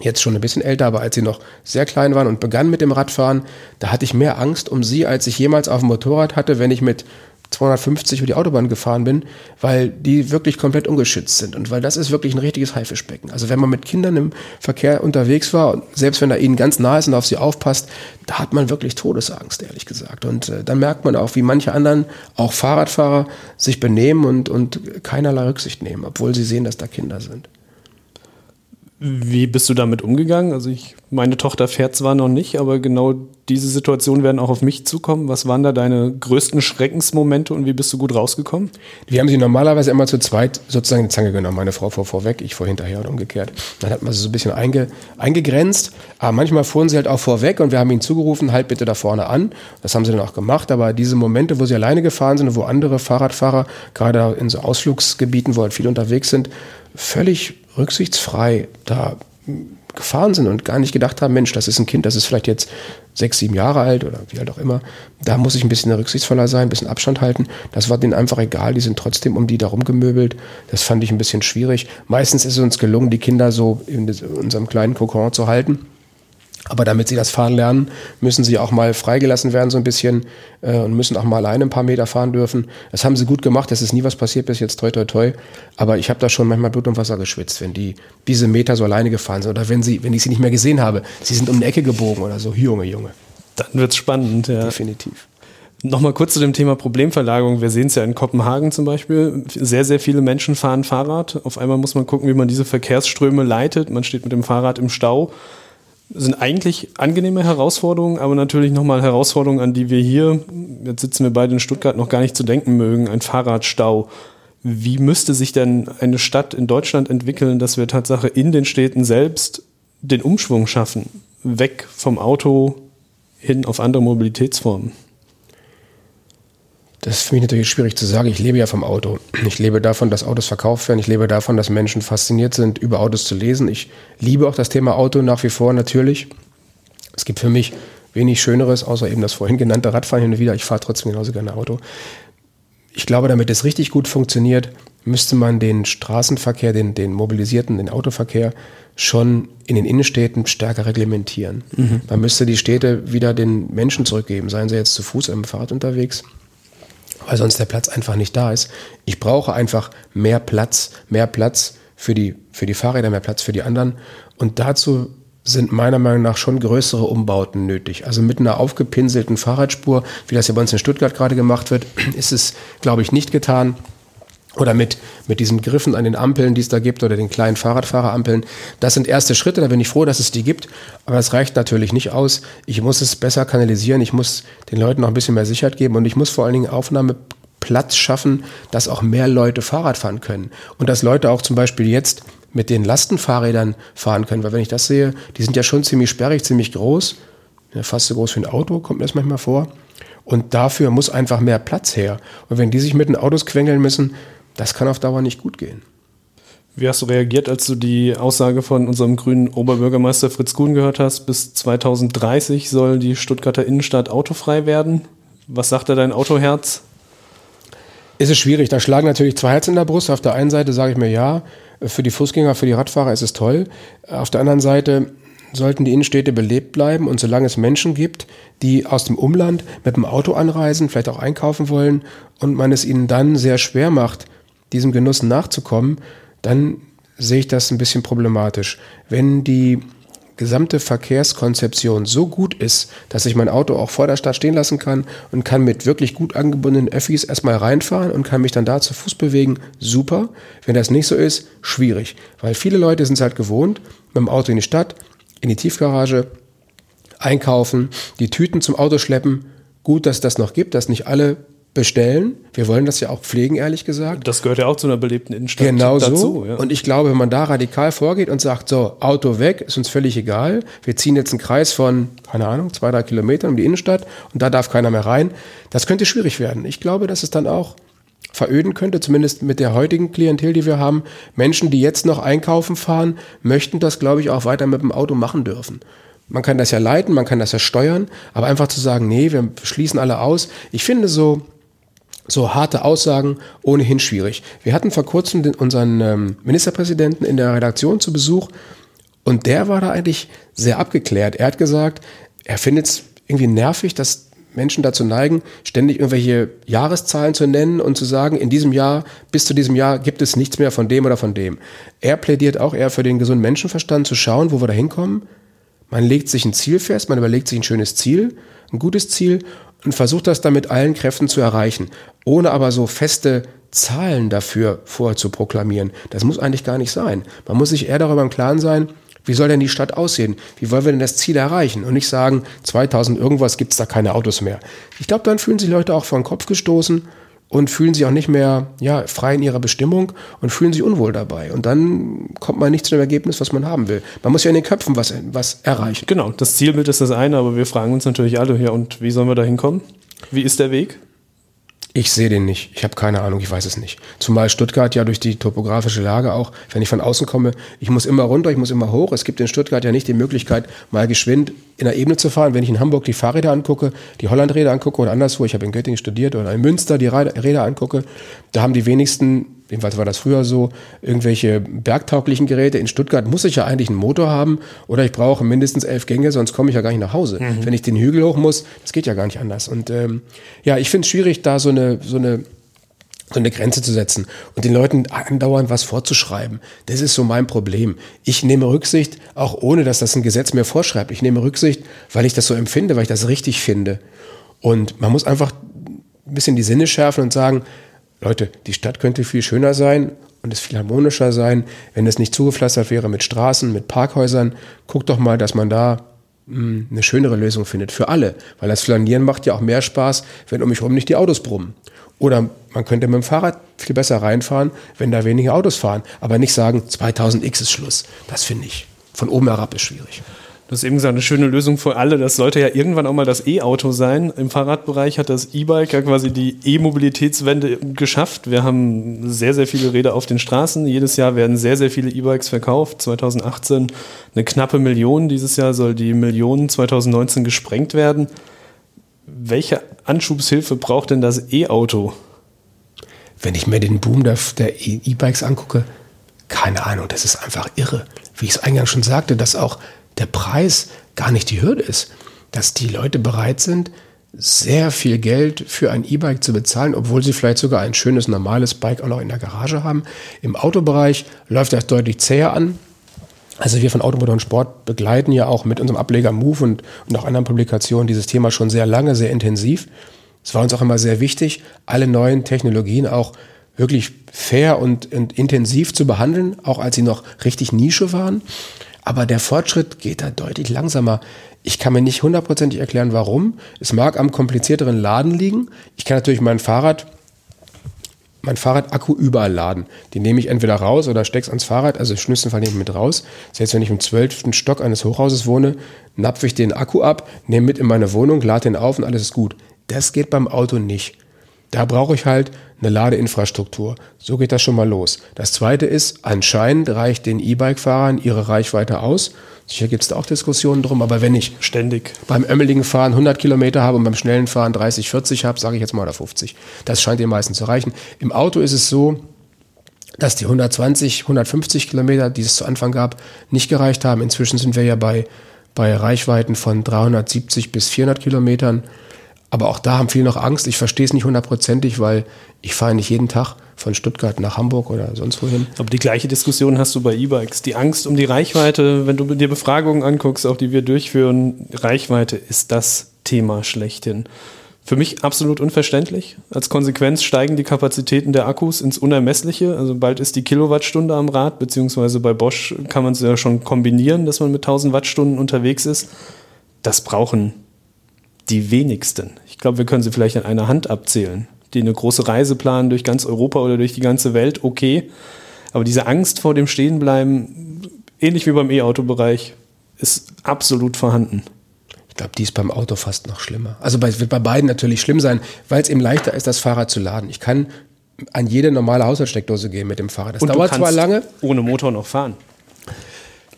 jetzt schon ein bisschen älter, aber als sie noch sehr klein waren und begannen mit dem Radfahren, da hatte ich mehr Angst um sie, als ich jemals auf dem Motorrad hatte, wenn ich mit 250 über die Autobahn gefahren bin, weil die wirklich komplett ungeschützt sind und weil das ist wirklich ein richtiges Haifischbecken. Also wenn man mit Kindern im Verkehr unterwegs war, selbst wenn er ihnen ganz nah ist und auf sie aufpasst, da hat man wirklich Todesangst, ehrlich gesagt. Und äh, dann merkt man auch, wie manche anderen, auch Fahrradfahrer, sich benehmen und, und keinerlei Rücksicht nehmen, obwohl sie sehen, dass da Kinder sind. Wie bist du damit umgegangen? Also ich, meine Tochter fährt zwar noch nicht, aber genau diese Situationen werden auch auf mich zukommen. Was waren da deine größten Schreckensmomente und wie bist du gut rausgekommen? Wir haben sie normalerweise immer zu zweit sozusagen in die Zange genommen. Meine Frau fuhr vorweg, ich fuhr hinterher und umgekehrt. Dann hat man sie so ein bisschen einge, eingegrenzt. Aber manchmal fuhren sie halt auch vorweg und wir haben ihnen zugerufen, halt bitte da vorne an. Das haben sie dann auch gemacht. Aber diese Momente, wo sie alleine gefahren sind und wo andere Fahrradfahrer, gerade in so Ausflugsgebieten, wo halt viele unterwegs sind, völlig rücksichtsfrei da gefahren sind und gar nicht gedacht haben, Mensch, das ist ein Kind, das ist vielleicht jetzt sechs, sieben Jahre alt oder wie alt auch immer. Da muss ich ein bisschen rücksichtsvoller sein, ein bisschen Abstand halten. Das war denen einfach egal. Die sind trotzdem um die da rumgemöbelt. Das fand ich ein bisschen schwierig. Meistens ist es uns gelungen, die Kinder so in unserem kleinen Kokon zu halten. Aber damit sie das Fahren lernen, müssen sie auch mal freigelassen werden, so ein bisschen, äh, und müssen auch mal alleine ein paar Meter fahren dürfen. Das haben sie gut gemacht, es ist nie was passiert bis jetzt, toi, toi, toi. Aber ich habe da schon manchmal Blut und Wasser geschwitzt, wenn die diese Meter so alleine gefahren sind oder wenn, sie, wenn ich sie nicht mehr gesehen habe. Sie sind um eine Ecke gebogen oder so. Junge, Junge. Dann wird's spannend, ja. Definitiv. Nochmal kurz zu dem Thema Problemverlagerung. Wir sehen es ja in Kopenhagen zum Beispiel. Sehr, sehr viele Menschen fahren Fahrrad. Auf einmal muss man gucken, wie man diese Verkehrsströme leitet. Man steht mit dem Fahrrad im Stau sind eigentlich angenehme Herausforderungen, aber natürlich nochmal Herausforderungen, an die wir hier, jetzt sitzen wir beide in Stuttgart, noch gar nicht zu denken mögen, ein Fahrradstau. Wie müsste sich denn eine Stadt in Deutschland entwickeln, dass wir Tatsache in den Städten selbst den Umschwung schaffen, weg vom Auto hin auf andere Mobilitätsformen? Das ist für mich natürlich schwierig zu sagen. Ich lebe ja vom Auto. Ich lebe davon, dass Autos verkauft werden. Ich lebe davon, dass Menschen fasziniert sind, über Autos zu lesen. Ich liebe auch das Thema Auto nach wie vor natürlich. Es gibt für mich wenig Schöneres, außer eben das vorhin genannte Radfahren hin und wieder. Ich fahre trotzdem genauso gerne Auto. Ich glaube, damit es richtig gut funktioniert, müsste man den Straßenverkehr, den, den mobilisierten, den Autoverkehr schon in den Innenstädten stärker reglementieren. Mhm. Man müsste die Städte wieder den Menschen zurückgeben, seien sie jetzt zu Fuß oder im Fahrrad unterwegs, weil sonst der Platz einfach nicht da ist. Ich brauche einfach mehr Platz, mehr Platz für die, für die Fahrräder, mehr Platz für die anderen. Und dazu sind meiner Meinung nach schon größere Umbauten nötig. Also mit einer aufgepinselten Fahrradspur, wie das ja bei uns in Stuttgart gerade gemacht wird, *clears throat* ist es, glaube ich, nicht getan oder mit, mit diesen Griffen an den Ampeln, die es da gibt, oder den kleinen Fahrradfahrerampeln. Das sind erste Schritte, da bin ich froh, dass es die gibt, aber es reicht natürlich nicht aus. Ich muss es besser kanalisieren, ich muss den Leuten noch ein bisschen mehr Sicherheit geben und ich muss vor allen Dingen Aufnahmeplatz schaffen, dass auch mehr Leute Fahrrad fahren können. Und dass Leute auch zum Beispiel jetzt mit den Lastenfahrrädern fahren können, weil wenn ich das sehe, die sind ja schon ziemlich sperrig, ziemlich groß, ja, fast so groß wie ein Auto, kommt mir das manchmal vor. Und dafür muss einfach mehr Platz her. Und wenn die sich mit den Autos quengeln müssen, das kann auf Dauer nicht gut gehen. Wie hast du reagiert, als du die Aussage von unserem grünen Oberbürgermeister Fritz Kuhn gehört hast? Bis 2030 soll die Stuttgarter Innenstadt autofrei werden. Was sagt da dein Autoherz? Es ist schwierig. Da schlagen natürlich zwei Herzen in der Brust. Auf der einen Seite sage ich mir ja, für die Fußgänger, für die Radfahrer ist es toll. Auf der anderen Seite sollten die Innenstädte belebt bleiben und solange es Menschen gibt, die aus dem Umland mit dem Auto anreisen, vielleicht auch einkaufen wollen und man es ihnen dann sehr schwer macht, diesem Genuss nachzukommen, dann sehe ich das ein bisschen problematisch. Wenn die gesamte Verkehrskonzeption so gut ist, dass ich mein Auto auch vor der Stadt stehen lassen kann und kann mit wirklich gut angebundenen Öffis erstmal reinfahren und kann mich dann da zu Fuß bewegen, super. Wenn das nicht so ist, schwierig. Weil viele Leute sind es halt gewohnt, mit dem Auto in die Stadt, in die Tiefgarage, einkaufen, die Tüten zum Auto schleppen. Gut, dass das noch gibt, dass nicht alle bestellen. Wir wollen das ja auch pflegen, ehrlich gesagt. Das gehört ja auch zu einer belebten Innenstadt genau dazu. So. Ja. Und ich glaube, wenn man da radikal vorgeht und sagt, so, Auto weg, ist uns völlig egal. Wir ziehen jetzt einen Kreis von, keine Ahnung, zwei, drei Kilometern um die Innenstadt und da darf keiner mehr rein. Das könnte schwierig werden. Ich glaube, dass es dann auch veröden könnte, zumindest mit der heutigen Klientel, die wir haben. Menschen, die jetzt noch einkaufen fahren, möchten das, glaube ich, auch weiter mit dem Auto machen dürfen. Man kann das ja leiten, man kann das ja steuern, aber einfach zu sagen, nee, wir schließen alle aus. Ich finde so, so harte Aussagen ohnehin schwierig. Wir hatten vor kurzem den, unseren ähm, Ministerpräsidenten in der Redaktion zu Besuch und der war da eigentlich sehr abgeklärt. Er hat gesagt, er findet es irgendwie nervig, dass Menschen dazu neigen, ständig irgendwelche Jahreszahlen zu nennen und zu sagen, in diesem Jahr, bis zu diesem Jahr gibt es nichts mehr von dem oder von dem. Er plädiert auch eher für den gesunden Menschenverstand, zu schauen, wo wir da hinkommen. Man legt sich ein Ziel fest, man überlegt sich ein schönes Ziel, ein gutes Ziel und versucht das dann mit allen Kräften zu erreichen, ohne aber so feste Zahlen dafür vorzuproklamieren. Das muss eigentlich gar nicht sein. Man muss sich eher darüber im Klaren sein, wie soll denn die Stadt aussehen? Wie wollen wir denn das Ziel erreichen? Und nicht sagen, 2000 irgendwas gibt es da keine Autos mehr. Ich glaube, dann fühlen sich Leute auch vor den Kopf gestoßen und fühlen sich auch nicht mehr ja, frei in ihrer Bestimmung und fühlen sich unwohl dabei. Und dann kommt man nicht zu dem Ergebnis, was man haben will. Man muss ja in den Köpfen was, was erreichen. Genau, das Zielbild ist das eine, aber wir fragen uns natürlich alle, ja, und wie sollen wir da hinkommen? Wie ist der Weg? Ich sehe den nicht. Ich habe keine Ahnung, ich weiß es nicht. Zumal Stuttgart ja durch die topografische Lage auch, wenn ich von außen komme, ich muss immer runter, ich muss immer hoch. Es gibt in Stuttgart ja nicht die Möglichkeit, mal geschwind in der Ebene zu fahren. Wenn ich in Hamburg die Fahrräder angucke, die Hollandräder angucke oder anderswo, ich habe in Göttingen studiert oder in Münster die Räder angucke, da haben die wenigsten jedenfalls war das früher so, irgendwelche bergtauglichen Geräte. In Stuttgart muss ich ja eigentlich einen Motor haben oder ich brauche mindestens elf Gänge, sonst komme ich ja gar nicht nach Hause. Mhm. Wenn ich den Hügel hoch muss, das geht ja gar nicht anders. Und ähm, ja, ich finde es schwierig, da so eine, so eine so eine Grenze zu setzen und den Leuten andauernd was vorzuschreiben. Das ist so mein Problem. Ich nehme Rücksicht, auch ohne dass das ein Gesetz mir vorschreibt. Ich nehme Rücksicht, weil ich das so empfinde, weil ich das richtig finde. Und man muss einfach ein bisschen die Sinne schärfen und sagen, Leute, die Stadt könnte viel schöner sein und es viel harmonischer sein, wenn es nicht zugepflastert wäre mit Straßen, mit Parkhäusern. Guckt doch mal, dass man da hm, eine schönere Lösung findet für alle. Weil das Flanieren macht ja auch mehr Spaß, wenn um mich herum nicht die Autos brummen. Oder man könnte mit dem Fahrrad viel besser reinfahren, wenn da weniger Autos fahren. Aber nicht sagen, 2000x ist Schluss. Das finde ich. Von oben herab ist schwierig. Das ist eben gesagt, eine schöne Lösung für alle. Das sollte ja irgendwann auch mal das E-Auto sein. Im Fahrradbereich hat das E-Bike ja quasi die E-Mobilitätswende geschafft. Wir haben sehr, sehr viele Räder auf den Straßen. Jedes Jahr werden sehr, sehr viele E-Bikes verkauft. 2018 eine knappe Million. Dieses Jahr soll die Million 2019 gesprengt werden. Welche Anschubshilfe braucht denn das E-Auto? wenn ich mir den Boom der E-Bikes angucke, keine Ahnung, das ist einfach irre. Wie ich es eingangs schon sagte, dass auch der Preis gar nicht die Hürde ist. Dass die Leute bereit sind, sehr viel Geld für ein E-Bike zu bezahlen, obwohl sie vielleicht sogar ein schönes, normales Bike auch noch in der Garage haben. Im Autobereich läuft das deutlich zäher an. Also wir von Automotor und Sport begleiten ja auch mit unserem Ableger Move und, und auch anderen Publikationen dieses Thema schon sehr lange, sehr intensiv. Es war uns auch immer sehr wichtig, alle neuen Technologien auch wirklich fair und, und intensiv zu behandeln, auch als sie noch richtig Nische waren. Aber der Fortschritt geht da deutlich langsamer. Ich kann mir nicht hundertprozentig erklären, warum. Es mag am komplizierteren Laden liegen. Ich kann natürlich mein Fahrrad, mein Fahrradakku überall laden. Den nehme ich entweder raus oder stecke es ans Fahrrad, also im schlimmsten Fall nehme ich mit raus. Selbst wenn ich im zwölften Stock eines Hochhauses wohne, napfe ich den Akku ab, nehme mit in meine Wohnung, lade den auf und alles ist gut. Das geht beim Auto nicht. Da brauche ich halt eine Ladeinfrastruktur. So geht das schon mal los. Das zweite ist, anscheinend reicht den E-Bike-Fahrern ihre Reichweite aus. Sicher gibt es da auch Diskussionen drum, aber wenn ich ständig beim ömmeligen Fahren 100 Kilometer habe und beim schnellen Fahren 30, 40 habe, sage ich jetzt mal oder 50. Das scheint den meisten zu reichen. Im Auto ist es so, dass die 120, 150 Kilometer, die es zu Anfang gab, nicht gereicht haben. Inzwischen sind wir ja bei, bei Reichweiten von 370 bis 400 Kilometern. Aber auch da haben viele noch Angst. Ich verstehe es nicht hundertprozentig, weil ich fahre nicht jeden Tag von Stuttgart nach Hamburg oder sonst wohin. Aber die gleiche Diskussion hast du bei E-Bikes. Die Angst um die Reichweite, wenn du dir Befragungen anguckst, auch die wir durchführen, Reichweite ist das Thema schlechthin. Für mich absolut unverständlich. Als Konsequenz steigen die Kapazitäten der Akkus ins Unermessliche. Also bald ist die Kilowattstunde am Rad, beziehungsweise bei Bosch kann man es ja schon kombinieren, dass man mit 1000 Wattstunden unterwegs ist. Das brauchen die wenigsten. Ich glaube, wir können sie vielleicht an einer Hand abzählen, die eine große Reise planen durch ganz Europa oder durch die ganze Welt, okay. Aber diese Angst vor dem Stehenbleiben, ähnlich wie beim E-Auto-Bereich, ist absolut vorhanden. Ich glaube, die ist beim Auto fast noch schlimmer. Also es wird bei beiden natürlich schlimm sein, weil es eben leichter ist, das Fahrrad zu laden. Ich kann an jede normale Haushaltssteckdose gehen mit dem Fahrrad. Das Und dauert zwar lange. Ohne Motor noch fahren.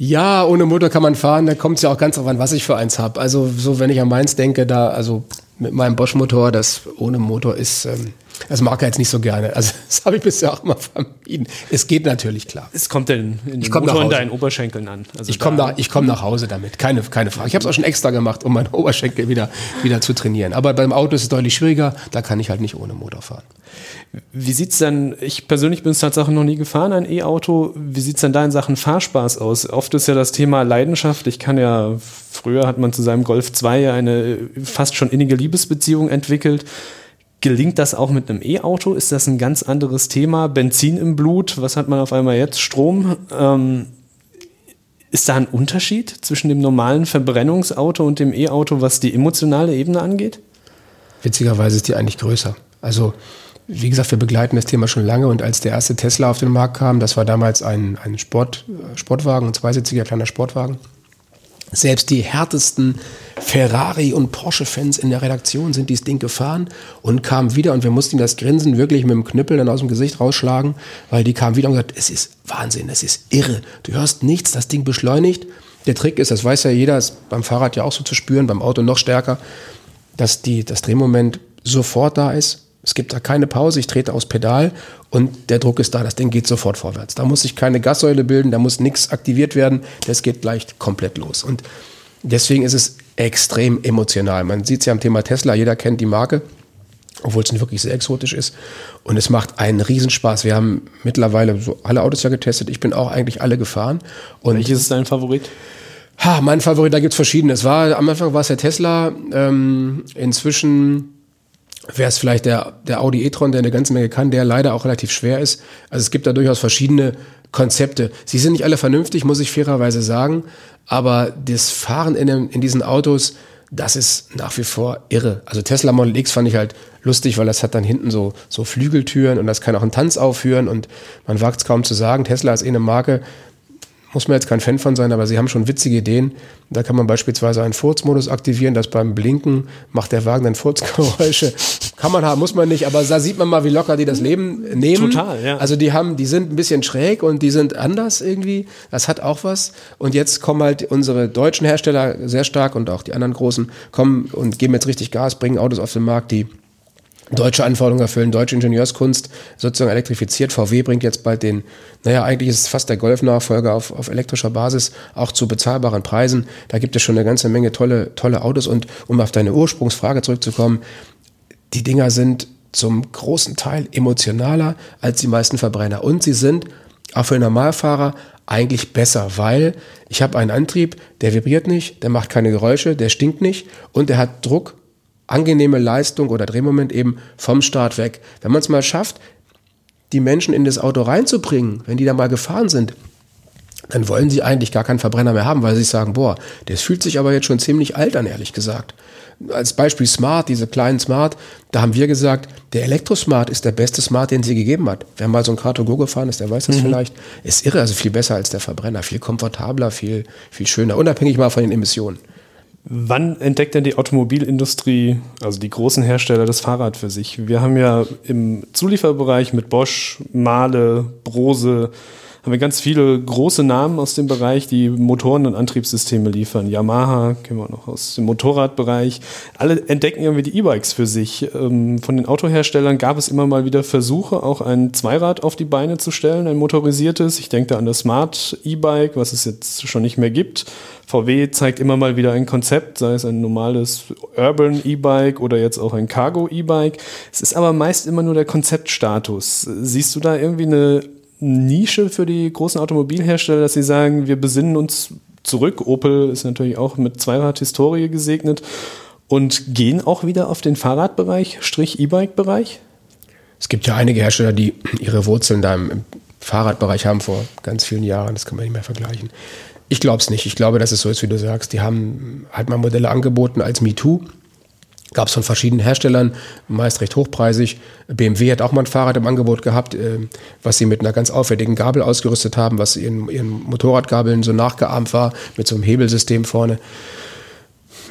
Ja, ohne Motor kann man fahren. Da kommt es ja auch ganz darauf an, was ich für eins habe. Also so, wenn ich an meins denke, da also mit meinem Bosch-Motor, das ohne Motor ist, ähm, das mag er jetzt nicht so gerne. Also *laughs* das habe ich bisher auch immer vermieden. Es geht natürlich klar. Es kommt denn in ich komm Motor in deinen Oberschenkeln an. Also ich komme nach, komm nach Hause damit, keine, keine Frage. Ich habe es auch schon extra gemacht, um meinen Oberschenkel wieder, wieder zu trainieren. Aber beim Auto ist es deutlich schwieriger. Da kann ich halt nicht ohne Motor fahren. Wie sieht es denn, ich persönlich bin es tatsächlich noch nie gefahren, ein E-Auto. Wie sieht es denn da in Sachen Fahrspaß aus? Oft ist ja das Thema Leidenschaft. Ich kann ja, früher hat man zu seinem Golf 2 eine fast schon innige Liebesbeziehung entwickelt. Gelingt das auch mit einem E-Auto? Ist das ein ganz anderes Thema? Benzin im Blut, was hat man auf einmal jetzt? Strom. Ähm, ist da ein Unterschied zwischen dem normalen Verbrennungsauto und dem E-Auto, was die emotionale Ebene angeht? Witzigerweise ist die eigentlich größer. Also, wie gesagt, wir begleiten das Thema schon lange und als der erste Tesla auf den Markt kam, das war damals ein, ein Sport, Sportwagen, ein zweisitziger kleiner Sportwagen. Selbst die härtesten Ferrari- und Porsche-Fans in der Redaktion sind dieses Ding gefahren und kamen wieder und wir mussten das Grinsen wirklich mit dem Knüppel dann aus dem Gesicht rausschlagen, weil die kamen wieder und gesagt, es ist Wahnsinn, es ist irre. Du hörst nichts, das Ding beschleunigt. Der Trick ist, das weiß ja jeder, ist beim Fahrrad ja auch so zu spüren, beim Auto noch stärker, dass die, das Drehmoment sofort da ist. Es gibt da keine Pause, ich trete aufs Pedal und der Druck ist da, das Ding geht sofort vorwärts. Da muss sich keine Gassäule bilden, da muss nichts aktiviert werden, das geht gleich komplett los. Und deswegen ist es extrem emotional. Man sieht es ja am Thema Tesla, jeder kennt die Marke, obwohl es wirklich sehr exotisch ist. Und es macht einen Riesenspaß. Wir haben mittlerweile so alle Autos ja getestet. Ich bin auch eigentlich alle gefahren. Und Welches ist dein Favorit? Ha, mein Favorit, da gibt es verschiedene. Es war, am Anfang war es der Tesla. Ähm, inzwischen wäre es vielleicht der, der Audi e-tron, der eine ganze Menge kann, der leider auch relativ schwer ist. Also es gibt da durchaus verschiedene Konzepte. Sie sind nicht alle vernünftig, muss ich fairerweise sagen, aber das Fahren in, dem, in diesen Autos, das ist nach wie vor irre. Also Tesla Model X fand ich halt lustig, weil das hat dann hinten so, so Flügeltüren und das kann auch einen Tanz aufführen und man wagt es kaum zu sagen. Tesla ist eh eine Marke, muss man jetzt kein Fan von sein, aber sie haben schon witzige Ideen. Da kann man beispielsweise einen Furzmodus aktivieren, dass beim Blinken macht der Wagen dann Furzgeräusche. *laughs* kann man haben, muss man nicht, aber da sieht man mal, wie locker die das Leben nehmen. Total, ja. Also die haben, die sind ein bisschen schräg und die sind anders irgendwie. Das hat auch was. Und jetzt kommen halt unsere deutschen Hersteller sehr stark und auch die anderen großen kommen und geben jetzt richtig Gas, bringen Autos auf den Markt, die deutsche Anforderungen erfüllen, deutsche Ingenieurskunst sozusagen elektrifiziert. VW bringt jetzt bald den, naja, eigentlich ist es fast der Golf-Nachfolger auf, auf elektrischer Basis, auch zu bezahlbaren Preisen. Da gibt es schon eine ganze Menge tolle, tolle Autos. Und um auf deine Ursprungsfrage zurückzukommen, die Dinger sind zum großen Teil emotionaler als die meisten Verbrenner. Und sie sind auch für Normalfahrer eigentlich besser, weil ich habe einen Antrieb, der vibriert nicht, der macht keine Geräusche, der stinkt nicht und der hat Druck angenehme Leistung oder Drehmoment eben vom Start weg. Wenn man es mal schafft, die Menschen in das Auto reinzubringen, wenn die da mal gefahren sind, dann wollen sie eigentlich gar keinen Verbrenner mehr haben, weil sie sagen, boah, das fühlt sich aber jetzt schon ziemlich alt an, ehrlich gesagt. Als Beispiel Smart, diese kleinen Smart, da haben wir gesagt, der Elektrosmart ist der beste Smart, den sie gegeben hat. Wer mal so ein Kato Go gefahren ist, der weiß das mhm. vielleicht. Ist irre, also viel besser als der Verbrenner, viel komfortabler, viel, viel schöner, unabhängig mal von den Emissionen. Wann entdeckt denn die Automobilindustrie, also die großen Hersteller, das Fahrrad für sich? Wir haben ja im Zulieferbereich mit Bosch, Mahle, Brose, haben wir ganz viele große Namen aus dem Bereich, die Motoren und Antriebssysteme liefern. Yamaha kennen wir noch aus dem Motorradbereich. Alle entdecken irgendwie die E-Bikes für sich. Ähm, von den Autoherstellern gab es immer mal wieder Versuche, auch ein Zweirad auf die Beine zu stellen, ein motorisiertes. Ich denke da an das Smart E-Bike, was es jetzt schon nicht mehr gibt. VW zeigt immer mal wieder ein Konzept, sei es ein normales Urban E-Bike oder jetzt auch ein Cargo E-Bike. Es ist aber meist immer nur der Konzeptstatus. Siehst du da irgendwie eine Nische für die großen Automobilhersteller, dass sie sagen, wir besinnen uns zurück. Opel ist natürlich auch mit Zweirad-Historie gesegnet und gehen auch wieder auf den Fahrradbereich, Strich E-Bike-Bereich? Es gibt ja einige Hersteller, die ihre Wurzeln da im Fahrradbereich haben vor ganz vielen Jahren. Das kann man nicht mehr vergleichen. Ich glaube es nicht. Ich glaube, dass es so ist, wie du sagst. Die haben halt mal Modelle angeboten als MeToo Gab es von verschiedenen Herstellern, meist recht hochpreisig. BMW hat auch mal ein Fahrrad im Angebot gehabt, äh, was sie mit einer ganz aufwendigen Gabel ausgerüstet haben, was ihren, ihren Motorradgabeln so nachgeahmt war, mit so einem Hebelsystem vorne.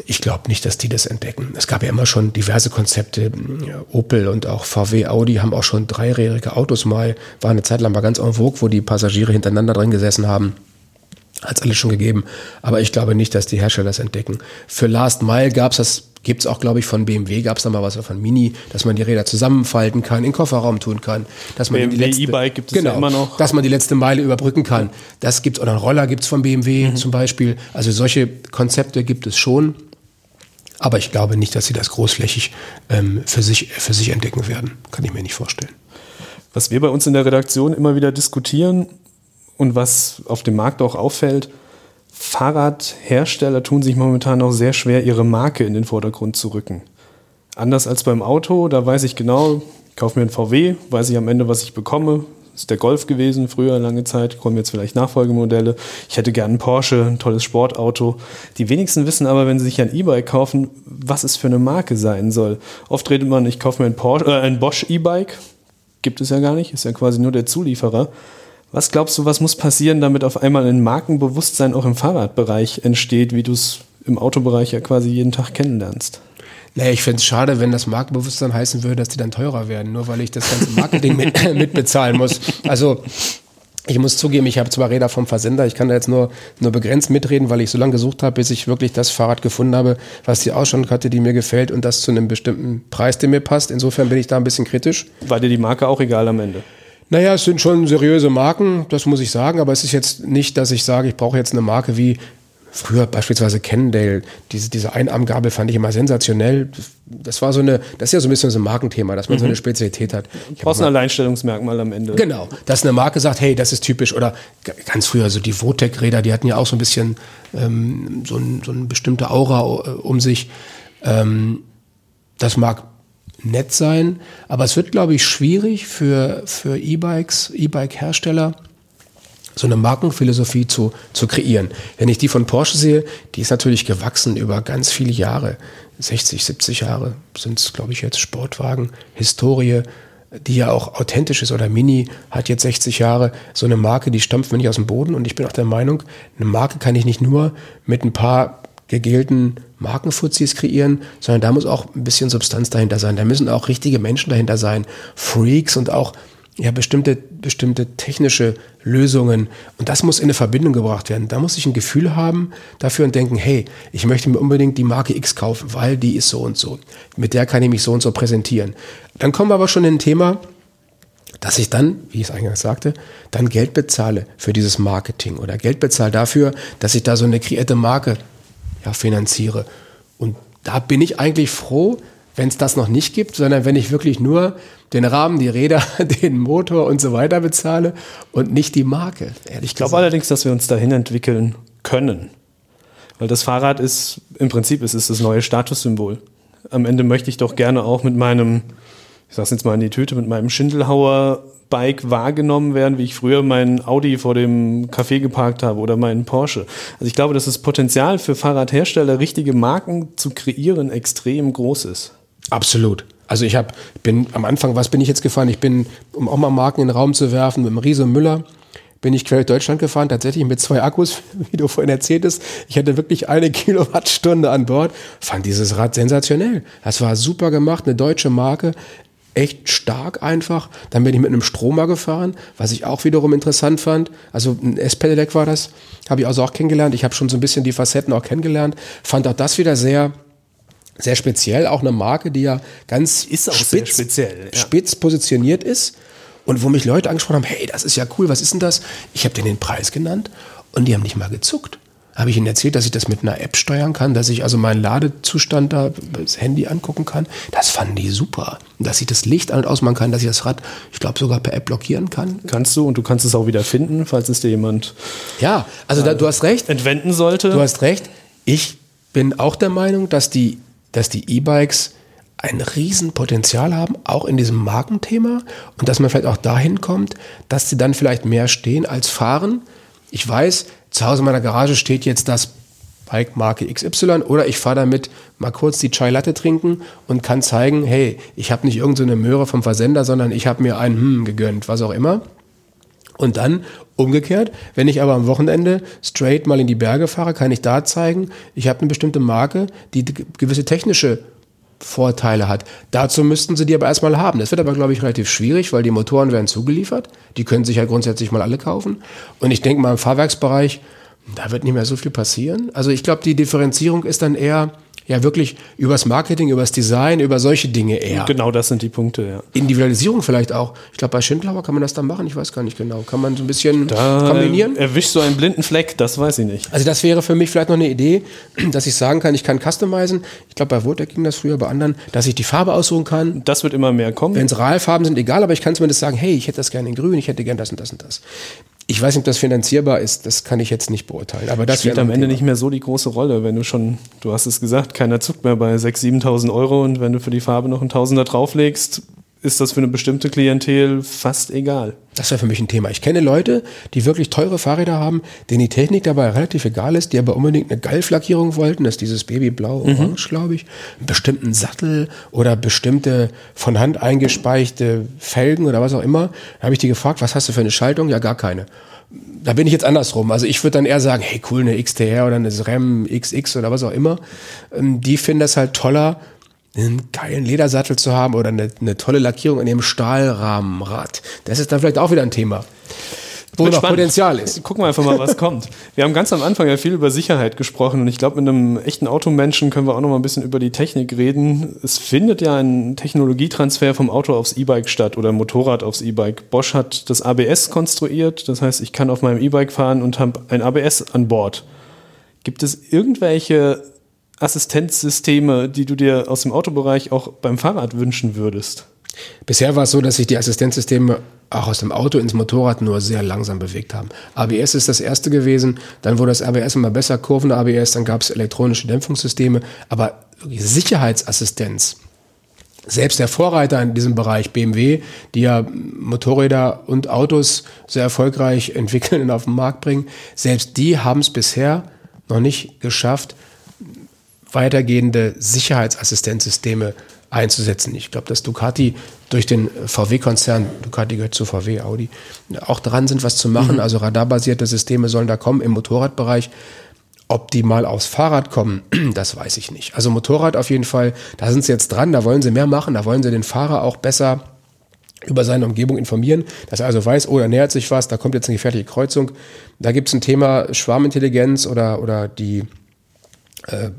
Ich glaube nicht, dass die das entdecken. Es gab ja immer schon diverse Konzepte. Opel und auch VW, Audi haben auch schon dreirährige Autos mal. War eine Zeit lang mal ganz en vogue, wo die Passagiere hintereinander drin gesessen haben. Hat es alles schon gegeben. Aber ich glaube nicht, dass die Hersteller das entdecken. Für Last Mile gab es das Gibt es auch, glaube ich, von BMW, gab es da mal was von Mini, dass man die Räder zusammenfalten kann, in den Kofferraum tun kann. Dass man BMW die letzte, E-Bike gibt es genau, ja immer noch. Dass man die letzte Meile überbrücken kann. Das gibt's, oder ein Roller gibt es von BMW mhm. zum Beispiel. Also solche Konzepte gibt es schon. Aber ich glaube nicht, dass sie das großflächig ähm, für, sich, für sich entdecken werden. Kann ich mir nicht vorstellen. Was wir bei uns in der Redaktion immer wieder diskutieren und was auf dem Markt auch auffällt, Fahrradhersteller tun sich momentan noch sehr schwer, ihre Marke in den Vordergrund zu rücken. Anders als beim Auto, da weiß ich genau, ich kaufe mir einen VW, weiß ich am Ende, was ich bekomme. Ist der Golf gewesen, früher lange Zeit, kommen jetzt vielleicht Nachfolgemodelle. Ich hätte gerne einen Porsche, ein tolles Sportauto. Die wenigsten wissen aber, wenn sie sich ein E-Bike kaufen, was es für eine Marke sein soll. Oft redet man, ich kaufe mir ein, Porsche, äh, ein Bosch E-Bike. Gibt es ja gar nicht, ist ja quasi nur der Zulieferer. Was glaubst du, was muss passieren, damit auf einmal ein Markenbewusstsein auch im Fahrradbereich entsteht, wie du es im Autobereich ja quasi jeden Tag kennenlernst? Naja, ich fände es schade, wenn das Markenbewusstsein heißen würde, dass die dann teurer werden, nur weil ich das ganze Marketing mit, *laughs* mitbezahlen muss. Also ich muss zugeben, ich habe zwar Räder vom Versender, ich kann da jetzt nur, nur begrenzt mitreden, weil ich so lange gesucht habe, bis ich wirklich das Fahrrad gefunden habe, was die Ausstattung hatte, die mir gefällt und das zu einem bestimmten Preis, der mir passt. Insofern bin ich da ein bisschen kritisch. War dir die Marke auch egal am Ende? Naja, es sind schon seriöse Marken, das muss ich sagen, aber es ist jetzt nicht, dass ich sage, ich brauche jetzt eine Marke wie früher beispielsweise Cannondale. Diese, diese Einarmgabel fand ich immer sensationell. Das war so eine, das ist ja so ein bisschen so ein Markenthema, dass man mhm. so eine Spezialität hat. Ich brauchst ein Alleinstellungsmerkmal am Ende. Genau, dass eine Marke sagt, hey, das ist typisch. Oder ganz früher so die Votec-Räder, die hatten ja auch so ein bisschen ähm, so, ein, so eine bestimmte Aura äh, um sich. Ähm, das mag nett sein. Aber es wird, glaube ich, schwierig für, für E-Bikes, E-Bike-Hersteller, so eine Markenphilosophie zu, zu kreieren. Wenn ich die von Porsche sehe, die ist natürlich gewachsen über ganz viele Jahre. 60, 70 Jahre sind es, glaube ich, jetzt Sportwagen, Historie, die ja auch authentisch ist. Oder Mini hat jetzt 60 Jahre. So eine Marke, die stampft mir nicht aus dem Boden. Und ich bin auch der Meinung, eine Marke kann ich nicht nur mit ein paar gegelten Markenfuzis kreieren, sondern da muss auch ein bisschen Substanz dahinter sein. Da müssen auch richtige Menschen dahinter sein, Freaks und auch ja, bestimmte, bestimmte technische Lösungen. Und das muss in eine Verbindung gebracht werden. Da muss ich ein Gefühl haben dafür und denken, hey, ich möchte mir unbedingt die Marke X kaufen, weil die ist so und so. Mit der kann ich mich so und so präsentieren. Dann kommen wir aber schon in ein Thema, dass ich dann, wie ich es eingangs sagte, dann Geld bezahle für dieses Marketing oder Geld bezahle dafür, dass ich da so eine kreierte Marke ja, finanziere. Und da bin ich eigentlich froh, wenn es das noch nicht gibt, sondern wenn ich wirklich nur den Rahmen, die Räder, *laughs* den Motor und so weiter bezahle und nicht die Marke. Ich glaube allerdings, dass wir uns dahin entwickeln können. Weil das Fahrrad ist, im Prinzip ist es das neue Statussymbol. Am Ende möchte ich doch gerne auch mit meinem, ich sag's jetzt mal in die Tüte, mit meinem Schindelhauer Bike wahrgenommen werden, wie ich früher meinen Audi vor dem Café geparkt habe oder meinen Porsche. Also ich glaube, dass das Potenzial für Fahrradhersteller, richtige Marken zu kreieren, extrem groß ist. Absolut. Also ich habe, bin am Anfang, was bin ich jetzt gefahren? Ich bin, um auch mal Marken in den Raum zu werfen, mit dem Riese Müller bin ich quer durch Deutschland gefahren, tatsächlich mit zwei Akkus, *laughs* wie du vorhin erzählt hast. Ich hatte wirklich eine *laughs* Kilowattstunde an Bord, fand dieses Rad sensationell. Das war super gemacht, eine deutsche Marke, echt stark einfach. Dann bin ich mit einem Stromer gefahren, was ich auch wiederum interessant fand. Also ein S-Pedelec war das, habe ich also auch kennengelernt. Ich habe schon so ein bisschen die Facetten auch kennengelernt. Fand auch das wieder sehr, sehr speziell. Auch eine Marke, die ja ganz ist auch spitz, speziell, ja. spitz positioniert ist. Und wo mich Leute angesprochen haben, hey, das ist ja cool, was ist denn das? Ich habe denen den Preis genannt und die haben nicht mal gezuckt habe ich Ihnen erzählt, dass ich das mit einer App steuern kann, dass ich also meinen Ladezustand da das Handy angucken kann. Das fanden die super. Dass ich das Licht an und ausmachen kann, dass ich das Rad, ich glaube, sogar per App blockieren kann. Kannst du und du kannst es auch wieder finden, falls es dir jemand. Ja, also da, du hast recht. Entwenden sollte. Du hast recht. Ich bin auch der Meinung, dass die dass die E-Bikes ein Riesenpotenzial haben, auch in diesem Markenthema und dass man vielleicht auch dahin kommt, dass sie dann vielleicht mehr stehen als fahren. Ich weiß, zu Hause in meiner Garage steht jetzt das Bike Marke XY oder ich fahre damit mal kurz die Chai Latte trinken und kann zeigen, hey, ich habe nicht irgendeine so Möhre vom Versender, sondern ich habe mir einen Hm gegönnt, was auch immer. Und dann umgekehrt, wenn ich aber am Wochenende straight mal in die Berge fahre, kann ich da zeigen, ich habe eine bestimmte Marke, die gewisse technische Vorteile hat. Dazu müssten sie die aber erstmal haben. Das wird aber, glaube ich, relativ schwierig, weil die Motoren werden zugeliefert. Die können sich ja grundsätzlich mal alle kaufen. Und ich denke mal im Fahrwerksbereich, da wird nicht mehr so viel passieren. Also ich glaube, die Differenzierung ist dann eher ja wirklich übers Marketing, übers Design, über solche Dinge eher. Genau das sind die Punkte, ja. Individualisierung vielleicht auch. Ich glaube, bei Schindlauer kann man das dann machen, ich weiß gar nicht genau. Kann man so ein bisschen da kombinieren? Erwischt so einen blinden Fleck, das weiß ich nicht. Also das wäre für mich vielleicht noch eine Idee, dass ich sagen kann, ich kann customizen. Ich glaube, bei Votec ging das früher, bei anderen, dass ich die Farbe aussuchen kann. Das wird immer mehr kommen. Wenn es RAL-Farben sind, egal, aber ich kann zumindest sagen, hey, ich hätte das gerne in grün, ich hätte gerne das und das und das. Ich weiß nicht, ob das finanzierbar ist, das kann ich jetzt nicht beurteilen. Aber das spielt am Ende Thema. nicht mehr so die große Rolle, wenn du schon, du hast es gesagt, keiner zuckt mehr bei 6.000, 7.000 Euro und wenn du für die Farbe noch einen Tausender drauflegst, ist das für eine bestimmte Klientel fast egal. Das wäre für mich ein Thema. Ich kenne Leute, die wirklich teure Fahrräder haben, denen die Technik dabei relativ egal ist, die aber unbedingt eine Gallflackierung wollten, das ist dieses Babyblau-Orange, mhm. glaube ich, einen bestimmten Sattel oder bestimmte von Hand eingespeichte Felgen oder was auch immer. Da habe ich die gefragt, was hast du für eine Schaltung? Ja, gar keine. Da bin ich jetzt andersrum. Also ich würde dann eher sagen, hey cool, eine XTR oder eine SRAM XX oder was auch immer. Ähm, die finden das halt toller, einen geilen Ledersattel zu haben oder eine, eine tolle Lackierung in dem Stahlrahmenrad. Das ist dann vielleicht auch wieder ein Thema wo noch spannend. Potenzial ist. Gucken wir einfach mal, was kommt. Wir haben ganz am Anfang ja viel über Sicherheit gesprochen und ich glaube, mit einem echten Automenschen können wir auch noch mal ein bisschen über die Technik reden. Es findet ja ein Technologietransfer vom Auto aufs E-Bike statt oder Motorrad aufs E-Bike. Bosch hat das ABS konstruiert, das heißt, ich kann auf meinem E-Bike fahren und habe ein ABS an Bord. Gibt es irgendwelche Assistenzsysteme, die du dir aus dem Autobereich auch beim Fahrrad wünschen würdest? Bisher war es so, dass sich die Assistenzsysteme auch aus dem Auto ins Motorrad nur sehr langsam bewegt haben. ABS ist das erste gewesen, dann wurde das ABS immer besser, Kurven-ABS, dann gab es elektronische Dämpfungssysteme, aber Sicherheitsassistenz, selbst der Vorreiter in diesem Bereich, BMW, die ja Motorräder und Autos sehr erfolgreich *laughs* entwickeln und auf den Markt bringen, selbst die haben es bisher noch nicht geschafft, weitergehende Sicherheitsassistenzsysteme einzusetzen. Ich glaube, dass Ducati durch den VW-Konzern, Ducati gehört zu VW, Audi, auch dran sind, was zu machen. Mhm. Also radarbasierte Systeme sollen da kommen im Motorradbereich. Ob die mal aufs Fahrrad kommen, *clears throat* das weiß ich nicht. Also Motorrad auf jeden Fall, da sind sie jetzt dran, da wollen sie mehr machen, da wollen sie den Fahrer auch besser über seine Umgebung informieren, dass er also weiß, oh, da nähert sich was, da kommt jetzt eine gefährliche Kreuzung. Da gibt es ein Thema Schwarmintelligenz oder, oder die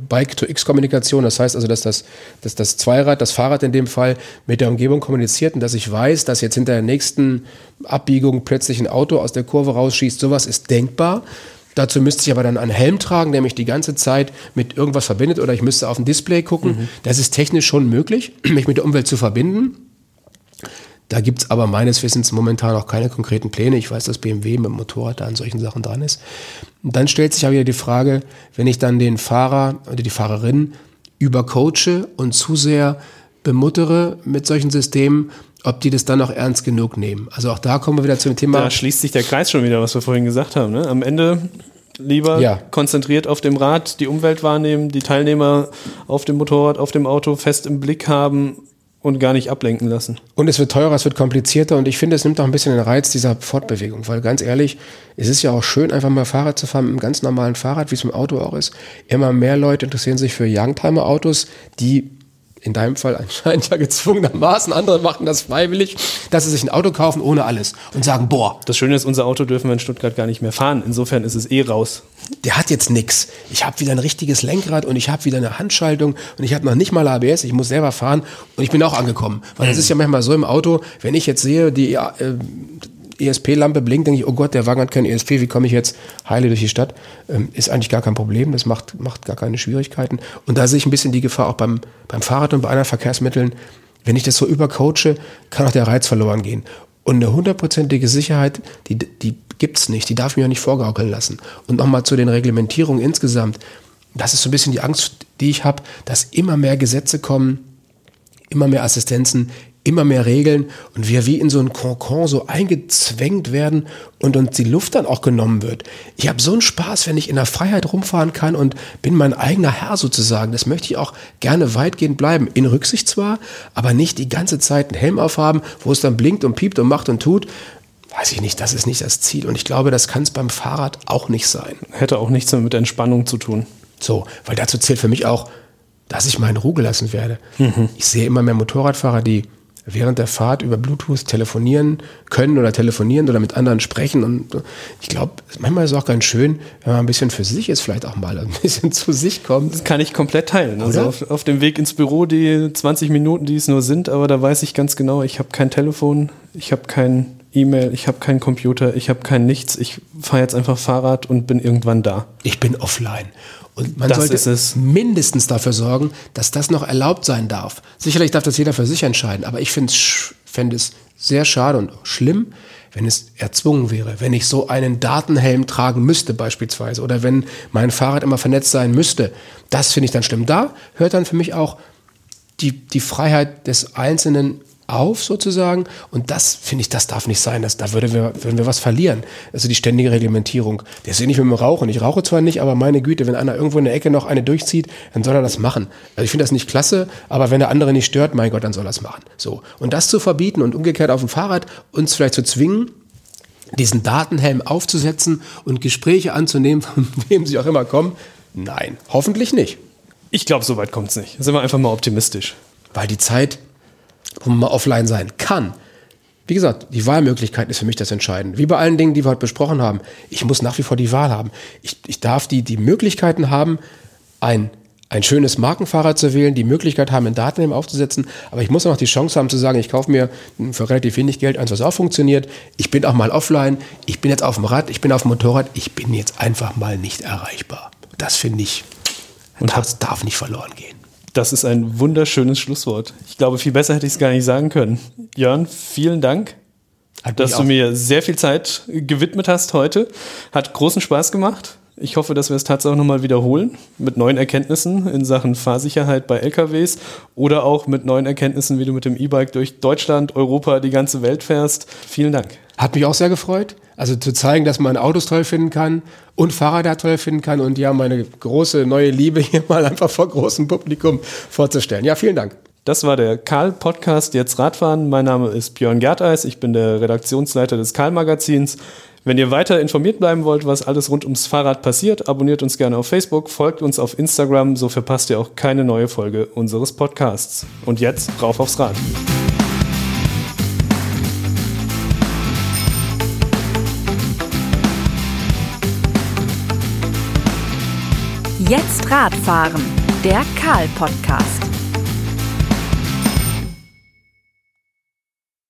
Bike-to-X-Kommunikation. Das heißt also, dass das, dass das Zweirad, das Fahrrad in dem Fall, mit der Umgebung kommuniziert und dass ich weiß, dass jetzt hinter der nächsten Abbiegung plötzlich ein Auto aus der Kurve rausschießt. Sowas ist denkbar. Dazu müsste ich aber dann einen Helm tragen, der mich die ganze Zeit mit irgendwas verbindet oder ich müsste auf ein Display gucken. Mhm. Das ist technisch schon möglich, *clears throat* mich mit der Umwelt zu verbinden. Da gibt es aber meines Wissens momentan noch keine konkreten Pläne. Ich weiß, dass BMW mit dem Motorrad da an solchen Sachen dran ist. Und dann stellt sich aber wieder die Frage, wenn ich dann den Fahrer oder die Fahrerin übercoache und zu sehr bemuttere mit solchen Systemen, ob die das dann auch ernst genug nehmen. Also auch da kommen wir wieder zum Thema. Da schließt sich der Kreis schon wieder, was wir vorhin gesagt haben. Ne? Am Ende lieber ja. konzentriert auf dem Rad die Umwelt wahrnehmen, die Teilnehmer auf dem Motorrad, auf dem Auto fest im Blick haben und gar nicht ablenken lassen. Und es wird teurer, es wird komplizierter und ich finde, es nimmt auch ein bisschen den Reiz dieser Fortbewegung, weil ganz ehrlich, es ist ja auch schön, einfach mal Fahrrad zu fahren mit einem ganz normalen Fahrrad, wie es im Auto auch ist. Immer mehr Leute interessieren sich für Youngtimer-Autos, die in deinem Fall anscheinend ja gezwungenermaßen, andere machen das freiwillig, dass sie sich ein Auto kaufen ohne alles und sagen, boah. Das Schöne ist, unser Auto dürfen wir in Stuttgart gar nicht mehr fahren. Insofern ist es eh raus. Der hat jetzt nichts. Ich habe wieder ein richtiges Lenkrad und ich habe wieder eine Handschaltung und ich habe noch nicht mal ABS. Ich muss selber fahren und ich bin auch angekommen. Weil es ist ja manchmal so im Auto, wenn ich jetzt sehe, die äh, ESP-Lampe blinkt, denke ich, oh Gott, der Wagen hat kein ESP, wie komme ich jetzt heile durch die Stadt? Ähm, ist eigentlich gar kein Problem, das macht, macht gar keine Schwierigkeiten. Und da sehe ich ein bisschen die Gefahr auch beim, beim Fahrrad und bei anderen Verkehrsmitteln. Wenn ich das so übercoache, kann auch der Reiz verloren gehen. Und eine hundertprozentige Sicherheit, die, die gibt es nicht, die darf mir auch nicht vorgaukeln lassen. Und nochmal zu den Reglementierungen insgesamt. Das ist so ein bisschen die Angst, die ich habe, dass immer mehr Gesetze kommen, immer mehr Assistenzen, immer mehr Regeln und wir wie in so ein Konkon so eingezwängt werden und uns die Luft dann auch genommen wird. Ich habe so einen Spaß, wenn ich in der Freiheit rumfahren kann und bin mein eigener Herr sozusagen. Das möchte ich auch gerne weitgehend bleiben. In Rücksicht zwar, aber nicht die ganze Zeit einen Helm aufhaben, wo es dann blinkt und piept und macht und tut. Weiß ich nicht, das ist nicht das Ziel. Und ich glaube, das kann es beim Fahrrad auch nicht sein. Hätte auch nichts mehr mit Entspannung zu tun. So, weil dazu zählt für mich auch, dass ich meinen Ruhe gelassen werde. Mhm. Ich sehe immer mehr Motorradfahrer, die während der Fahrt über Bluetooth telefonieren können oder telefonieren oder mit anderen sprechen. Und ich glaube, manchmal ist es auch ganz schön, wenn man ein bisschen für sich ist, vielleicht auch mal ein bisschen zu sich kommt. Das kann ich komplett teilen. Also auf, auf, dem Weg ins Büro, die 20 Minuten, die es nur sind, aber da weiß ich ganz genau, ich habe kein Telefon, ich habe kein E-Mail, ich habe keinen Computer, ich habe kein nichts. Ich fahre jetzt einfach Fahrrad und bin irgendwann da. Ich bin offline. Und man das sollte mindestens dafür sorgen, dass das noch erlaubt sein darf. Sicherlich darf das jeder für sich entscheiden, aber ich finde es sehr schade und schlimm, wenn es erzwungen wäre, wenn ich so einen Datenhelm tragen müsste beispielsweise oder wenn mein Fahrrad immer vernetzt sein müsste. Das finde ich dann schlimm. Da hört dann für mich auch die, die Freiheit des Einzelnen auf sozusagen. Und das finde ich, das darf nicht sein. Das, da würde wir, würden wir was verlieren. Also die ständige Reglementierung. Ja nicht mit dem Rauchen. Ich rauche zwar nicht, aber meine Güte, wenn einer irgendwo in der Ecke noch eine durchzieht, dann soll er das machen. Also ich finde das nicht klasse, aber wenn der andere nicht stört, mein Gott, dann soll er es machen. So. Und das zu verbieten und umgekehrt auf dem Fahrrad uns vielleicht zu zwingen, diesen Datenhelm aufzusetzen und Gespräche anzunehmen, *laughs* von wem sie auch immer kommen, nein, hoffentlich nicht. Ich glaube, so weit kommt es nicht. Sind wir einfach mal optimistisch. Weil die Zeit wo man mal offline sein kann. Wie gesagt, die Wahlmöglichkeit ist für mich das Entscheidende. Wie bei allen Dingen, die wir heute besprochen haben. Ich muss nach wie vor die Wahl haben. Ich, ich darf die, die Möglichkeiten haben, ein, ein schönes Markenfahrrad zu wählen, die Möglichkeit haben, ein Datenhelm aufzusetzen. Aber ich muss auch noch die Chance haben zu sagen, ich kaufe mir für relativ wenig Geld eins, was auch funktioniert. Ich bin auch mal offline. Ich bin jetzt auf dem Rad. Ich bin auf dem Motorrad. Ich bin jetzt einfach mal nicht erreichbar. Das finde ich, und das darf nicht verloren gehen. Das ist ein wunderschönes Schlusswort. Ich glaube, viel besser hätte ich es gar nicht sagen können. Jörn, vielen Dank, Hat dass du mir sehr viel Zeit gewidmet hast heute. Hat großen Spaß gemacht. Ich hoffe, dass wir es tatsächlich nochmal wiederholen mit neuen Erkenntnissen in Sachen Fahrsicherheit bei LKWs oder auch mit neuen Erkenntnissen, wie du mit dem E-Bike durch Deutschland, Europa, die ganze Welt fährst. Vielen Dank. Hat mich auch sehr gefreut. Also zu zeigen, dass man Autos toll finden kann und Fahrräder toll finden kann und ja, meine große neue Liebe hier *laughs* mal einfach vor großem Publikum vorzustellen. Ja, vielen Dank. Das war der Karl-Podcast Jetzt Radfahren. Mein Name ist Björn Gerteis. Ich bin der Redaktionsleiter des Karl-Magazins. Wenn ihr weiter informiert bleiben wollt, was alles rund ums Fahrrad passiert, abonniert uns gerne auf Facebook, folgt uns auf Instagram, so verpasst ihr auch keine neue Folge unseres Podcasts. Und jetzt rauf aufs Rad. Jetzt Radfahren, der Karl-Podcast.